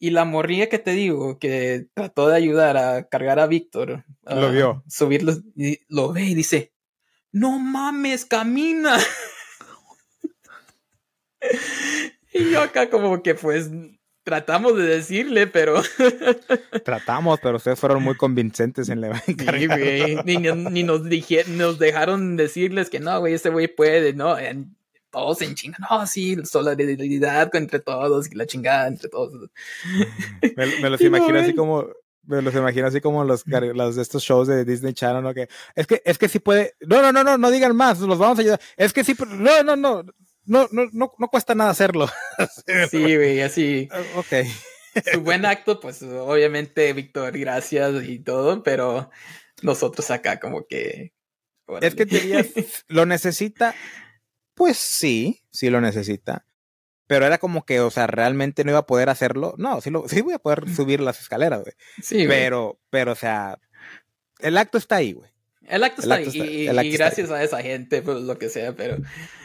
Y la morría que te digo, que trató de ayudar a cargar a Víctor. Lo vio. Subirlo, y lo ve y dice, no mames, camina. (laughs) y yo acá como que pues tratamos de decirle, pero... (laughs) Tratamos, pero ustedes fueron muy convincentes en la Sí, güey, ni, ni- ni nos, dije, nos dejaron decirles que no, güey, ese güey puede, ¿no? En- todos en chinga, no, sí, solidaridad entre todos y la chingada entre todos. Me, me (laughs) los imagino así como, me los imagino así como los, los de estos shows de Disney Channel, ¿no? Que es que, es que sí puede, no, no, no, no, no digan más, los vamos a ayudar. Es que sí, no, no, no, no, no, no, no cuesta nada hacerlo. (laughs) Sí, güey, así. Ok. Su buen acto, pues obviamente, Víctor, gracias y todo, pero nosotros acá como que... Es que órale. dirías, (laughs) ¿lo necesita? Pues sí, sí lo necesita. Pero era como que, o sea, realmente no iba a poder hacerlo. No, sí, lo, sí voy a poder subir las escaleras, güey. Sí, güey. Pero, pero, o sea, el acto está ahí, güey. El acto El está ahí, está- y, está gracias a esa gente, pues lo que sea, pero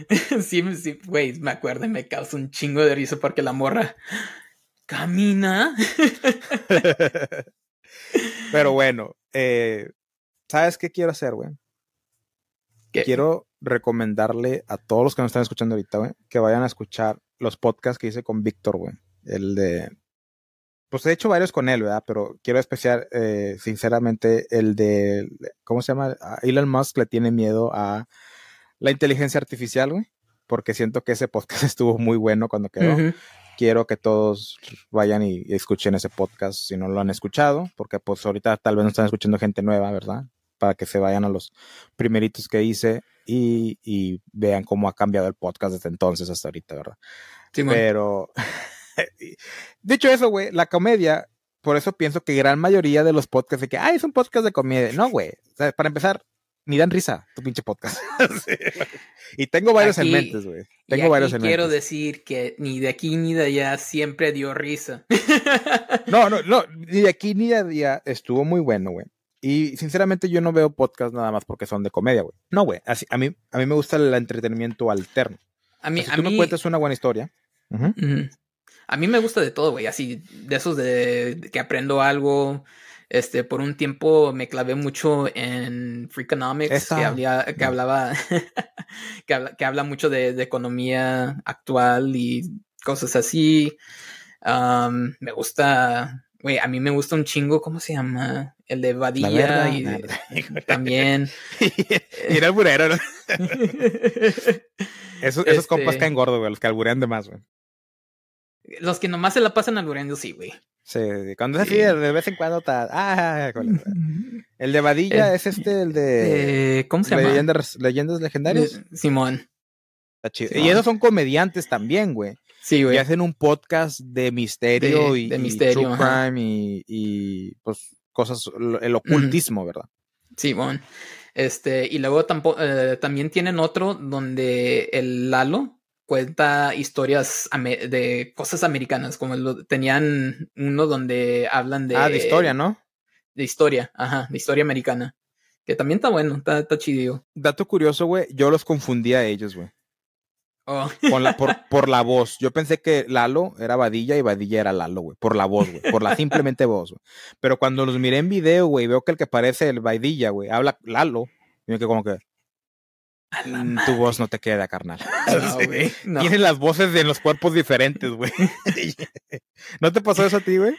(laughs) sí, sí, güey, me acuerdo y me causa un chingo de risa porque la morra camina. (laughs) Pero bueno, eh, ¿sabes qué quiero hacer, güey? Quiero recomendarle a todos los que nos están escuchando ahorita, güey, que vayan a escuchar los podcasts que hice con Víctor, güey. El de. Pues he hecho varios con él, ¿verdad? Pero quiero especial, eh, sinceramente, el de. ¿Cómo se llama? A Elon Musk le tiene miedo a la inteligencia artificial, güey. Porque siento que ese podcast (laughs) estuvo muy bueno cuando quedó quiero que todos vayan y, y escuchen ese podcast si no lo han escuchado, porque pues ahorita tal vez no están escuchando gente nueva, ¿verdad? Para que se vayan a los primeritos que hice y, y vean cómo ha cambiado el podcast desde entonces hasta ahorita, ¿verdad? Simón. Pero, (laughs) (laughs) dicho eso, güey, la comedia, por eso pienso que gran mayoría de los podcasts de que, ay, es un podcast de comedia. No, güey. O sea, para empezar, ni dan risa tu pinche podcast. (laughs) (laughs) Sí, y tengo varios Aquí- en mentes, güey. Y Tengo aquí varios en quiero mentes. decir que ni de aquí ni de allá siempre dio risa. No, no, no, ni de aquí ni de allá estuvo muy bueno, güey. Y sinceramente yo no veo podcast nada más porque son de comedia, güey. No, güey. Así, a, mí, a mí me gusta el entretenimiento alterno. A mí, si a tú me cuentas una buena historia. A mí me gusta de todo, güey. Así, de esos de, de que aprendo algo. Este, por un tiempo me clavé mucho en Freakonomics, Esa. que, que hablaba, (laughs) que habla, que habla mucho de, de economía actual y cosas así. Am, me gusta, güey, a mí me gusta un chingo, ¿cómo se llama? El de La Badilla verdad. y también. y era (laughs) el burero, ¿no? (laughs) Esos, esos Este- compas caen gordos, güey. Los que alburean de más, güey. Los que nomás se la pasan albureando, sí, güey. Sí, cuando es así, Sí. de vez en cuando está. Ah, con- el de Vadilla El- es este, el de. Eh, ¿Cómo se llama? leyendas, leyendas legendarias. Simón. Está chido. y esos son comediantes también, güey. Sí, Y güey. hacen un podcast de misterio De- y, de y misterio, ajá. crime y, y, pues cosas, el ocultismo, ¿verdad? Simón. Este, y luego tampo- eh, también tienen otro donde el Lalo cuenta historias de cosas americanas, como lo- tenían uno donde hablan de... ah, de historia, ¿no? De historia, ajá, de historia americana. Que también está bueno, está, está chido. Dato curioso, güey, yo los confundía a ellos, güey. Oh, Con la, por, (laughs) por la voz. Yo pensé que Lalo era Vadilla y Vadilla era Lalo, güey. Por la voz, güey. Por la simplemente voz, güey. Pero cuando los miré en video, güey, veo que el que parece el Vadilla, güey, habla Lalo. Y me quedé como que, "Mm, tu voz no te queda, carnal. (laughs) No. Tienen las voces en los cuerpos diferentes, güey. (laughs) ¿No te pasó eso a ti, güey?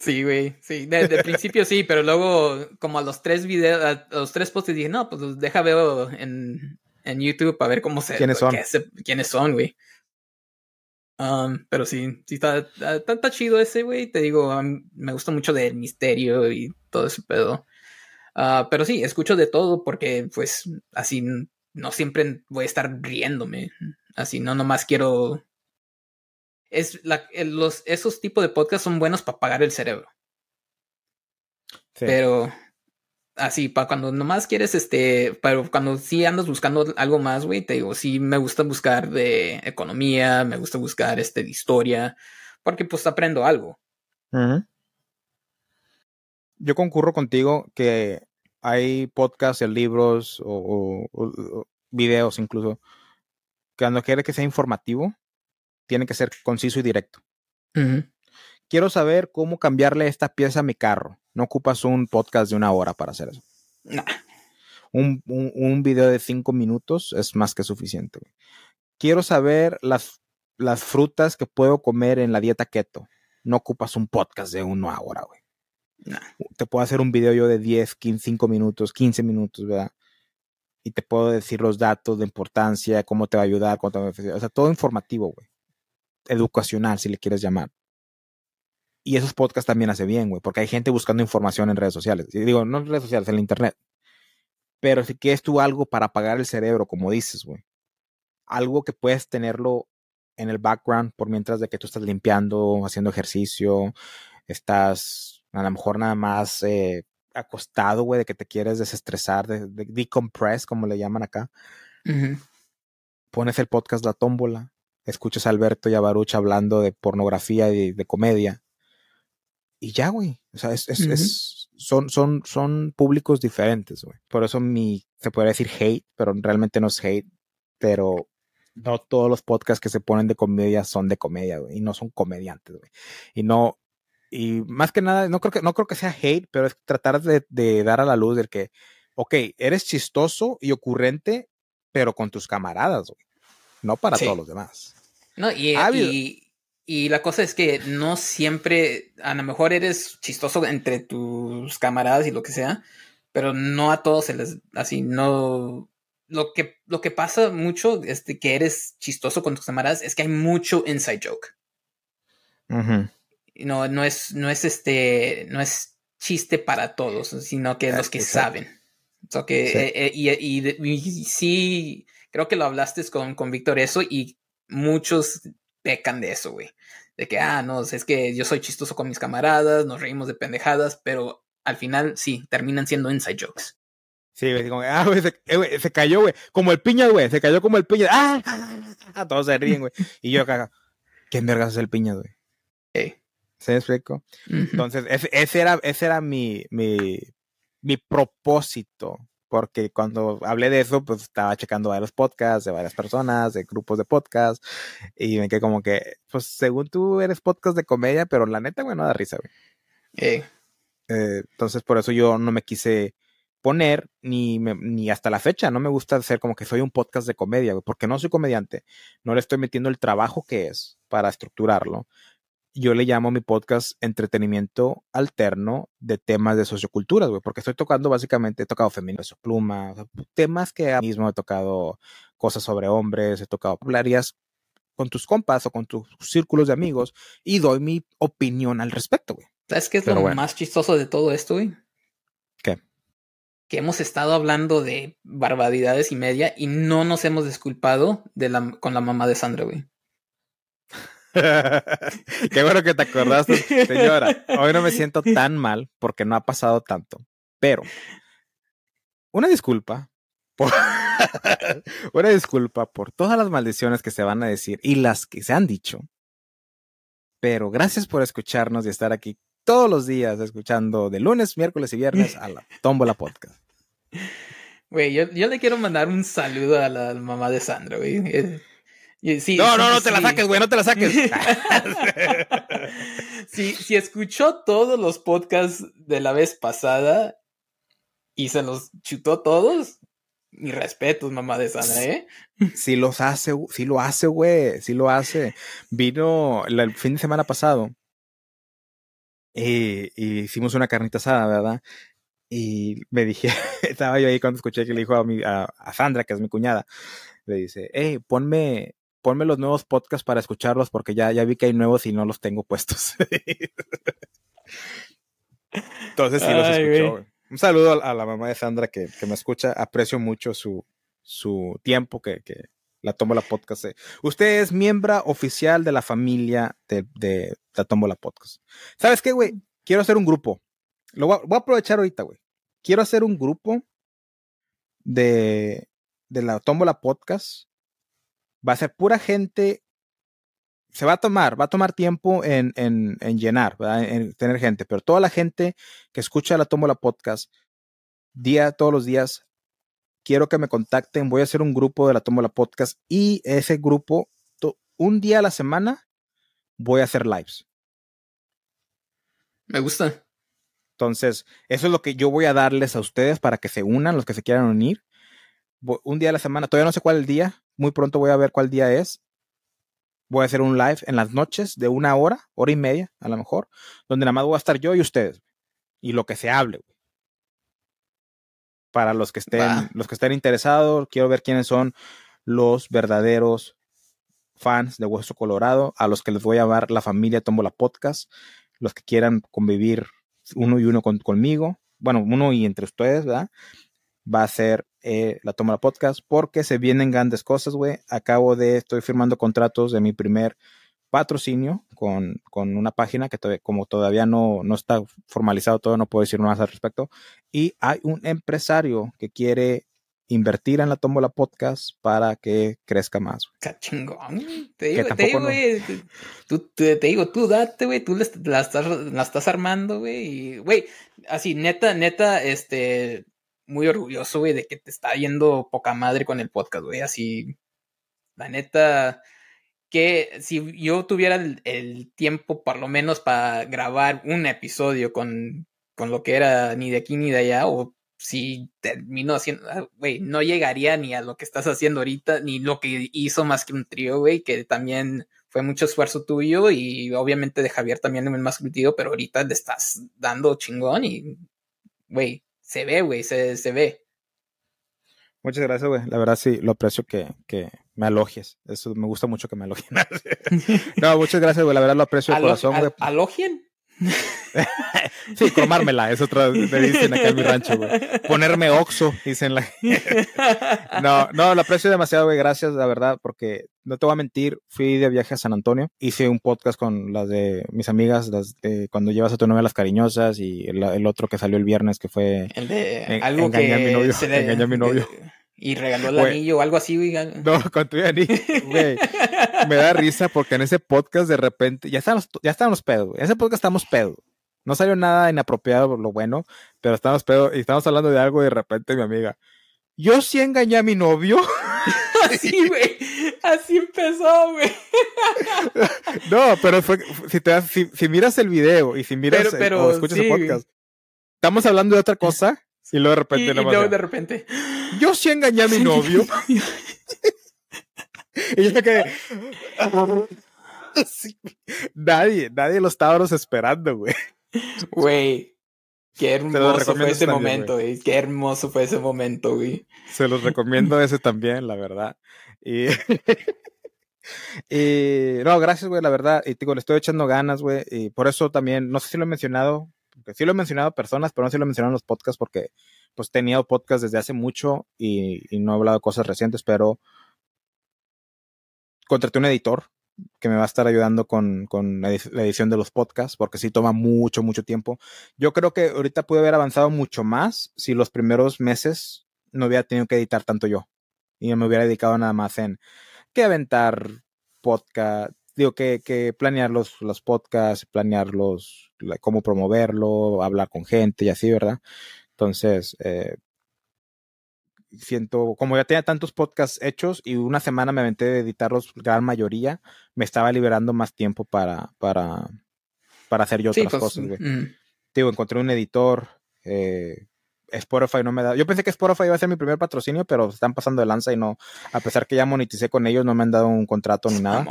Sí, güey, sí, de, de principio sí, pero luego como a los tres videos, a los tres posts dije, no, pues deja veo en, en YouTube para ver cómo se... ¿Quiénes son? se- ¿Quiénes son, güey? Um, pero sí, sí está, está, está chido ese, güey, te digo, me gusta mucho del misterio y todo ese pedo. Ah, pero sí, escucho de todo porque pues así no siempre voy a estar riéndome, así no nomás quiero... Es la, los, esos tipos de podcasts son buenos para apagar el cerebro. Sí. Pero así, para cuando nomás quieres, este, pero cuando sí andas buscando algo más, güey, te digo, sí me gusta buscar de economía, me gusta buscar este de historia, porque pues aprendo algo. Yo concurro contigo que hay podcasts, libros o, o, videos incluso, cuando quiere que sea informativo, tiene que ser conciso y directo. Quiero saber cómo cambiarle esta pieza a mi carro. No ocupas un podcast de una hora para hacer eso. Un, un, video de cinco minutos es más que suficiente. Quiero saber las, las frutas que puedo comer en la dieta keto. No ocupas un podcast de una hora, güey. Te puedo hacer un video yo de 10, 15, 5 minutos, 15 minutos, ¿verdad? Y te puedo decir los datos de importancia, cómo te va a ayudar, cuánto va a O sea, todo informativo, güey. Educacional, si le quieres llamar. Y esos podcasts también hace bien, güey, porque hay gente buscando información en redes sociales. Y digo, no en redes sociales, en internet. Pero si quieres tú algo para apagar el cerebro, como dices, güey. Algo que puedes tenerlo en el background por mientras de que tú estás limpiando, haciendo ejercicio, estás a lo mejor nada más eh, acostado, güey, de que te quieres desestresar, de, decompress, como le llaman acá. Pones el podcast La Tómbola, escuchas a Alberto y a Baruch hablando de pornografía y de comedia y ya, güey. O sea, es, es, son, son, son públicos diferentes, güey. Por eso mi, se podría decir hate, pero realmente no es hate, pero no todos los podcasts que se ponen de comedia son de comedia, güey, y no son comediantes, güey. Y no, y más que nada, no creo que, no creo que sea hate, pero es tratar de, de dar a la luz del que, ok, eres chistoso y ocurrente, pero con tus camaradas, güey. No para todos los demás. No, y, y, y la cosa es que no siempre, a lo mejor eres chistoso entre tus camaradas y lo que sea, pero no a todos se les, así, no, lo que, lo que pasa mucho, es que eres chistoso con tus camaradas, es que hay mucho inside joke. No, no es, no es este, no es chiste para todos, sino que los que saben. que, eh, eh, y, y, sí, creo que lo hablaste con, con Víctor eso y muchos pecan de eso, güey. De que, ah, no, es que yo soy chistoso con mis camaradas, nos reímos de pendejadas, pero al final sí, terminan siendo inside jokes. Sí, güey, como, ah, güey, se, eh, se, cayó, güey, como el piña, güey, se cayó como el piña, ah, (laughs) todos se ríen, güey. Y yo acá, ¿quién vergas es el piña, güey? ¿Se me explico? Entonces, ese, ese, era, ese era mi, mi, mi propósito porque cuando hablé de eso, pues estaba checando varios podcasts de varias personas, de grupos de podcast, y me quedé como que, pues según tú eres podcast de comedia, pero la neta, güey, no da risa, güey. Eh. Eh, entonces, por eso yo no me quise poner ni, ni hasta la fecha, no me gusta hacer como que soy un podcast de comedia, güey, porque no soy comediante, no le estoy metiendo el trabajo que es para estructurarlo, yo le llamo a mi podcast entretenimiento alterno de temas de socioculturas, güey, porque estoy tocando básicamente, he tocado feminismo, pluma, temas que mismo he tocado cosas sobre hombres, he tocado hablarías con tus compas o con tus círculos de amigos y doy mi opinión al respecto, güey. ¿Sabes qué es lo más chistoso de todo esto, güey? ¿Qué? Que hemos estado hablando de barbaridades y media y no nos hemos disculpado de la, con la mamá de Sandra, güey. (laughs) Qué bueno que te acordaste, señora. Hoy no me siento (laughs) tan mal porque no ha pasado tanto. Pero, una disculpa. (laughs) una disculpa por todas las maldiciones que se van a decir y las que se han dicho. Pero gracias por escucharnos y estar aquí todos los días escuchando de lunes, miércoles y viernes a la Tómbola Podcast. Güey, yo, yo, le quiero mandar un saludo a la mamá de Sandra, güey no, no, no te la saques, güey, no te la saques. (laughs) si, si escuchó todos los podcasts de la vez pasada y se los chutó todos, mi respeto, mamá de Sandra, ¿eh? Sí los hace, sí lo hace, güey, sí lo hace. Vino el fin de semana pasado y, hicimos una carnita asada, ¿verdad? Y me dije, (laughs) estaba yo ahí cuando escuché que le dijo a, mi, a, a Sandra, que es mi cuñada, le dice, hey, ponme, ponme los nuevos podcasts para escucharlos porque ya, ya vi que hay nuevos y no los tengo puestos. (laughs) Entonces sí los escucho. Un saludo a, la mamá de Sandra que, me escucha. Aprecio mucho su, su tiempo que, la tomo la podcast. Usted es miembro oficial de la familia de, de la tomo la podcast. ¿Sabes qué, güey? Quiero hacer un grupo. Lo voy a, aprovechar ahorita, güey. Quiero hacer un grupo de, de la la podcast va a ser pura gente, se va a tomar, va a tomar tiempo en, en, en llenar, en tener gente, pero toda la gente que escucha la Tómbola Podcast día, todos los días, quiero que me contacten. Voy a hacer un grupo de la Tómbola Podcast y ese grupo, un día a la semana, voy a hacer lives. Me gusta. Entonces, eso es lo que yo voy a darles a ustedes para que se unan, los que se quieran unir. Un día a la semana, todavía no sé cuál el día, muy pronto voy a ver cuál día es. Voy a hacer un live en las noches de una hora, hora y media, a lo mejor, donde nada más voy a estar yo y ustedes. Y lo que se hable, Para los que estén, los que estén interesados, quiero ver quiénes son los verdaderos fans de Hueso Colorado, a los que les voy a llamar la familia Tombo la Podcast, los que quieran convivir uno y uno conmigo, bueno, uno y entre ustedes, ¿verdad? Va a ser eh, la toma de podcast porque se vienen grandes cosas, güey. Acabo de, estoy firmando contratos de mi primer patrocinio con, con una página que como todavía no, no está formalizado todo, no puedo decir más al respecto. Y hay un empresario que quiere invertir en la tómbola podcast para que crezca más. Chingón. Te digo, te digo, güey. Tú, te, digo, tú date, güey. Tú la estás, la estás armando, güey. Y, güey, así, neta, neta, este, muy orgulloso, güey, de que te está yendo poca madre con el podcast, güey. Así, la neta, que si yo tuviera el, tiempo, por lo menos, para grabar un episodio con, con lo que era ni de aquí ni de allá, o si termino haciendo, ah, güey, no llegaría ni a lo que estás haciendo ahorita, ni lo que hizo más que un trío, güey, que también fue mucho esfuerzo tuyo y obviamente de Javier también más curtido, pero ahorita le estás dando chingón y, güey, se ve, güey, se, se ve. Muchas gracias, güey. La verdad sí, lo aprecio que, que me alogies. Eso me gusta mucho que me alogien. (laughs) no, muchas gracias, güey. La verdad lo aprecio de corazón, güey. ¿Alogien? (laughs) sí, cromármela, es otra, me dicen acá en mi rancho, güey. Ponerme oxo, dicen la (laughs) No, no, lo aprecio demasiado, güey, gracias, la verdad, porque no te voy a mentir, fui de viaje a San Antonio, hice un podcast con las de mis amigas, las de cuando llevas a tu novia las cariñosas y el, otro que salió el viernes que fue el de algo que a mi novio, a mi novio. Y regaló el anillo o algo así, güey. No, con tu anillo, güey. Me da risa porque en ese podcast de repente, ya estamos, ya estamos pedos, güey. En ese podcast estamos pedos. No salió nada inapropiado por lo bueno, pero estamos pedos y estamos hablando de algo y de repente mi amiga, yo sí engañé a mi novio. (laughs) Así, güey. Así empezó, güey. no, pero fue, si, te si, miras el video y si miras o escuchas el podcast, estamos hablando de otra cosa y luego de repente. Y, luego de repente. Yo sí engañé a mi novio. (laughs) y yo que. (laughs) Nadie, nadie lo estábamos esperando, güey. Güey. Qué hermoso fue ese momento, güey. Qué hermoso fue ese momento, güey. Se los recomiendo ese también, la verdad. Y. (laughs) y no, gracias, güey, la verdad. Y digo, le estoy echando ganas, güey. Y por eso también, no sé si lo he mencionado, porque sí lo he mencionado a personas, pero no si lo he mencionado en los podcasts porque pues he tenido podcasts desde hace mucho y, no he hablado de cosas recientes, pero contraté un editor que me va a estar ayudando con, la edición de los podcasts, porque sí toma mucho, mucho tiempo. Yo creo que ahorita pude haber avanzado mucho más si los primeros meses no hubiera tenido que editar tanto yo y me hubiera dedicado nada más en que aventar podcast, digo, que, que planear los, los podcasts, planear los, cómo promoverlo, hablar con gente y así, ¿verdad? Entonces, eh, siento, como ya tenía tantos podcasts hechos y una semana me aventé de editarlos, gran mayoría, me estaba liberando más tiempo para, para, para hacer yo otras pues, cosas, güey. Digo, encontré un editor, eh, Spotify no me da. Yo pensé que Spotify iba a ser mi primer patrocinio, pero están pasando de lanza y no. A pesar que ya moneticé con ellos, no me han dado un contrato ni nada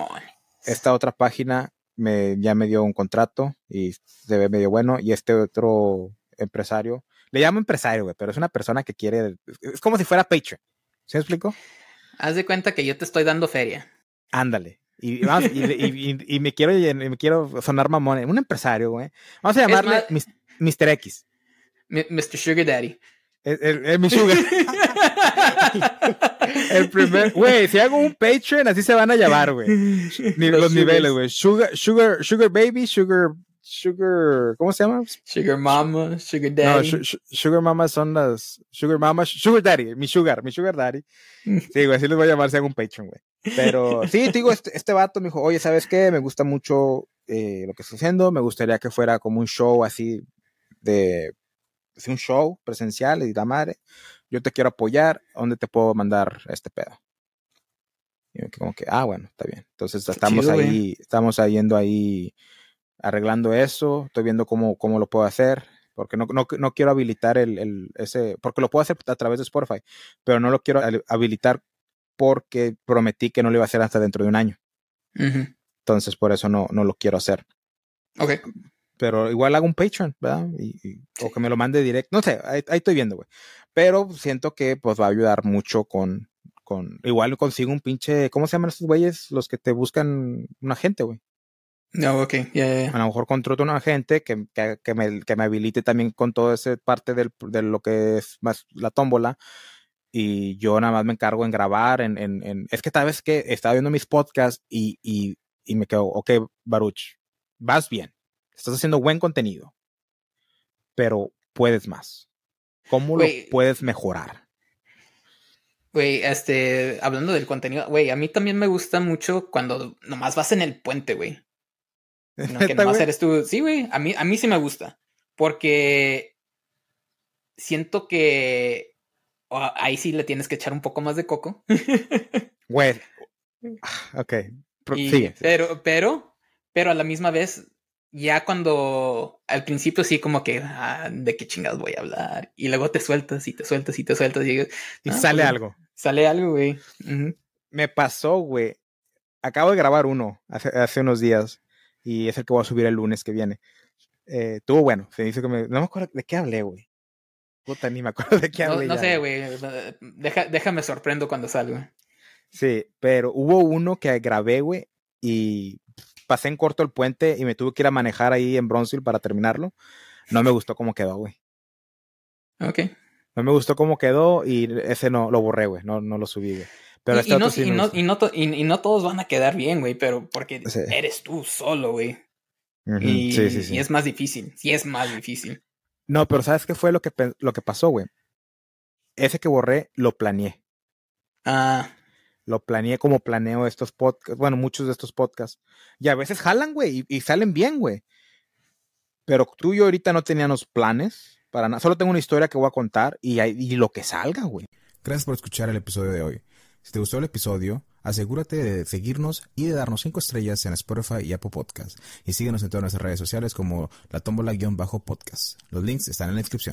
esta otra página me, ya me dio un contrato y se ve medio bueno. Y este otro empresario, le llamo empresario, güey, pero es una persona que quiere, es como si fuera Patreon. ¿Se me explico? Haz de cuenta que yo te estoy dando feria. Ándale. Y, y, me quiero me quiero sonar mamón. Un empresario, güey. Vamos a llamarle Mr. X. Mr. Sugar Daddy. Es, mi sugar. (laughs) el primer, güey, si hago un Patreon, así se van a llamar, güey. los, niveles, güey. Sugar, sugar, sugar baby, sugar, sugar, ¿cómo se llama? Sugar mama, sugar daddy. No, sugar mama son las, sugar mama, sugar daddy, mi sugar, mi sugar daddy. (laughs) Sí, güey, así les voy a llamar si hago un Patreon, güey. Pero sí, te digo, este, este vato me dijo, oye, ¿sabes qué? Me gusta mucho eh, lo que estoy haciendo, me gustaría que fuera como un show así de un show presencial y la madre, yo te quiero apoyar, ¿dónde te puedo mandar este pedo? Y como que, ah, bueno, está bien. Entonces estamos chido, ahí, estamos ahí yendo ahí arreglando eso, estoy viendo cómo, cómo lo puedo hacer, porque no, no, no quiero habilitar el, el, ese, porque lo puedo hacer a través de Spotify, pero no lo quiero hab- habilitar porque prometí que no lo iba a hacer hasta dentro de un año. Ujú. Entonces por eso no, no lo quiero hacer. Ok. Pero igual hago un Patreon, ¿verdad? Y, y- O que me lo mande directo. No sé, ahí, ahí estoy viendo, güey. Pero siento que pues va a ayudar mucho con, con... Igual consigo un pinche... ¿Cómo se llaman estos güeyes? Los que te buscan un agente, güey. No, ok, ya, ya, A ya. lo mejor contrato un agente que, que, que me, que me habilite también con toda esa parte del, de lo que es más la tómbola. Y yo nada más me encargo en grabar. En, en, en- Es que tal vez que estaba viendo mis podcasts y, y, y me quedo, ok, Baruch, vas bien. Estás haciendo buen contenido. Pero puedes más. ¿Cómo lo puedes mejorar? Güey, este, hablando del contenido, güey, a mí también me gusta mucho cuando nomás vas en el puente, güey. (laughs) No, que ¿Neta, nomás eres tú. Sí, güey, a mí, a mí sí me gusta. Porque siento que ah, ahí sí le tienes que echar un poco más de coco. (laughs) Güey. Ah, Ok. Pro- Y- sigue. Pero, pero, pero a la misma vez, ya cuando al principio sí como que, ah, ¿de qué chingados voy a hablar? Y luego te sueltas y te sueltas y te sueltas y, Y sale pues, algo. Sale algo, güey. Ujú. me pasó, güey. Acabo de grabar uno hace, hace unos días y es el que voy a subir el lunes que viene. Eh, estuvo bueno. Se dice que me, no me acuerdo de qué hablé, güey. Puta, ni me acuerdo de qué No, hablé. no ya, sé, güey. Deja, déjame sorprendo cuando salga. Sí, pero hubo uno que grabé, güey, y pasé en corto el puente y me tuve que ir a manejar ahí en Bronzeville para terminarlo. No me gustó cómo quedó, güey. Ok. No me gustó cómo quedó y ese no lo borré, güey. No, no lo subí, güey. Pero y, este y no, sí y, no, gustó. y, no to- y- y no todos van a quedar bien, güey, pero porque Sí. eres tú solo, güey. Ujú, Y, sí, sí, sí. y es más difícil. Sí, es más difícil. No, pero ¿sabes qué fue lo que, lo que pasó, güey? Ese que borré lo planeé. Ah, Lo planeé como planeo estos podcasts. Bueno, muchos de estos podcasts. Y a veces jalan, güey, y, salen bien, güey. Pero tú y yo ahorita no teníamos planes para nada. Solo tengo una historia que voy a contar y, y lo que salga, güey. Gracias por escuchar el episodio de hoy. Si te gustó el episodio, asegúrate de seguirnos y de darnos 5 estrellas en Spotify y Apple Podcast. Y síguenos en todas nuestras redes sociales como la tómbola-podcast. Los links están en la descripción.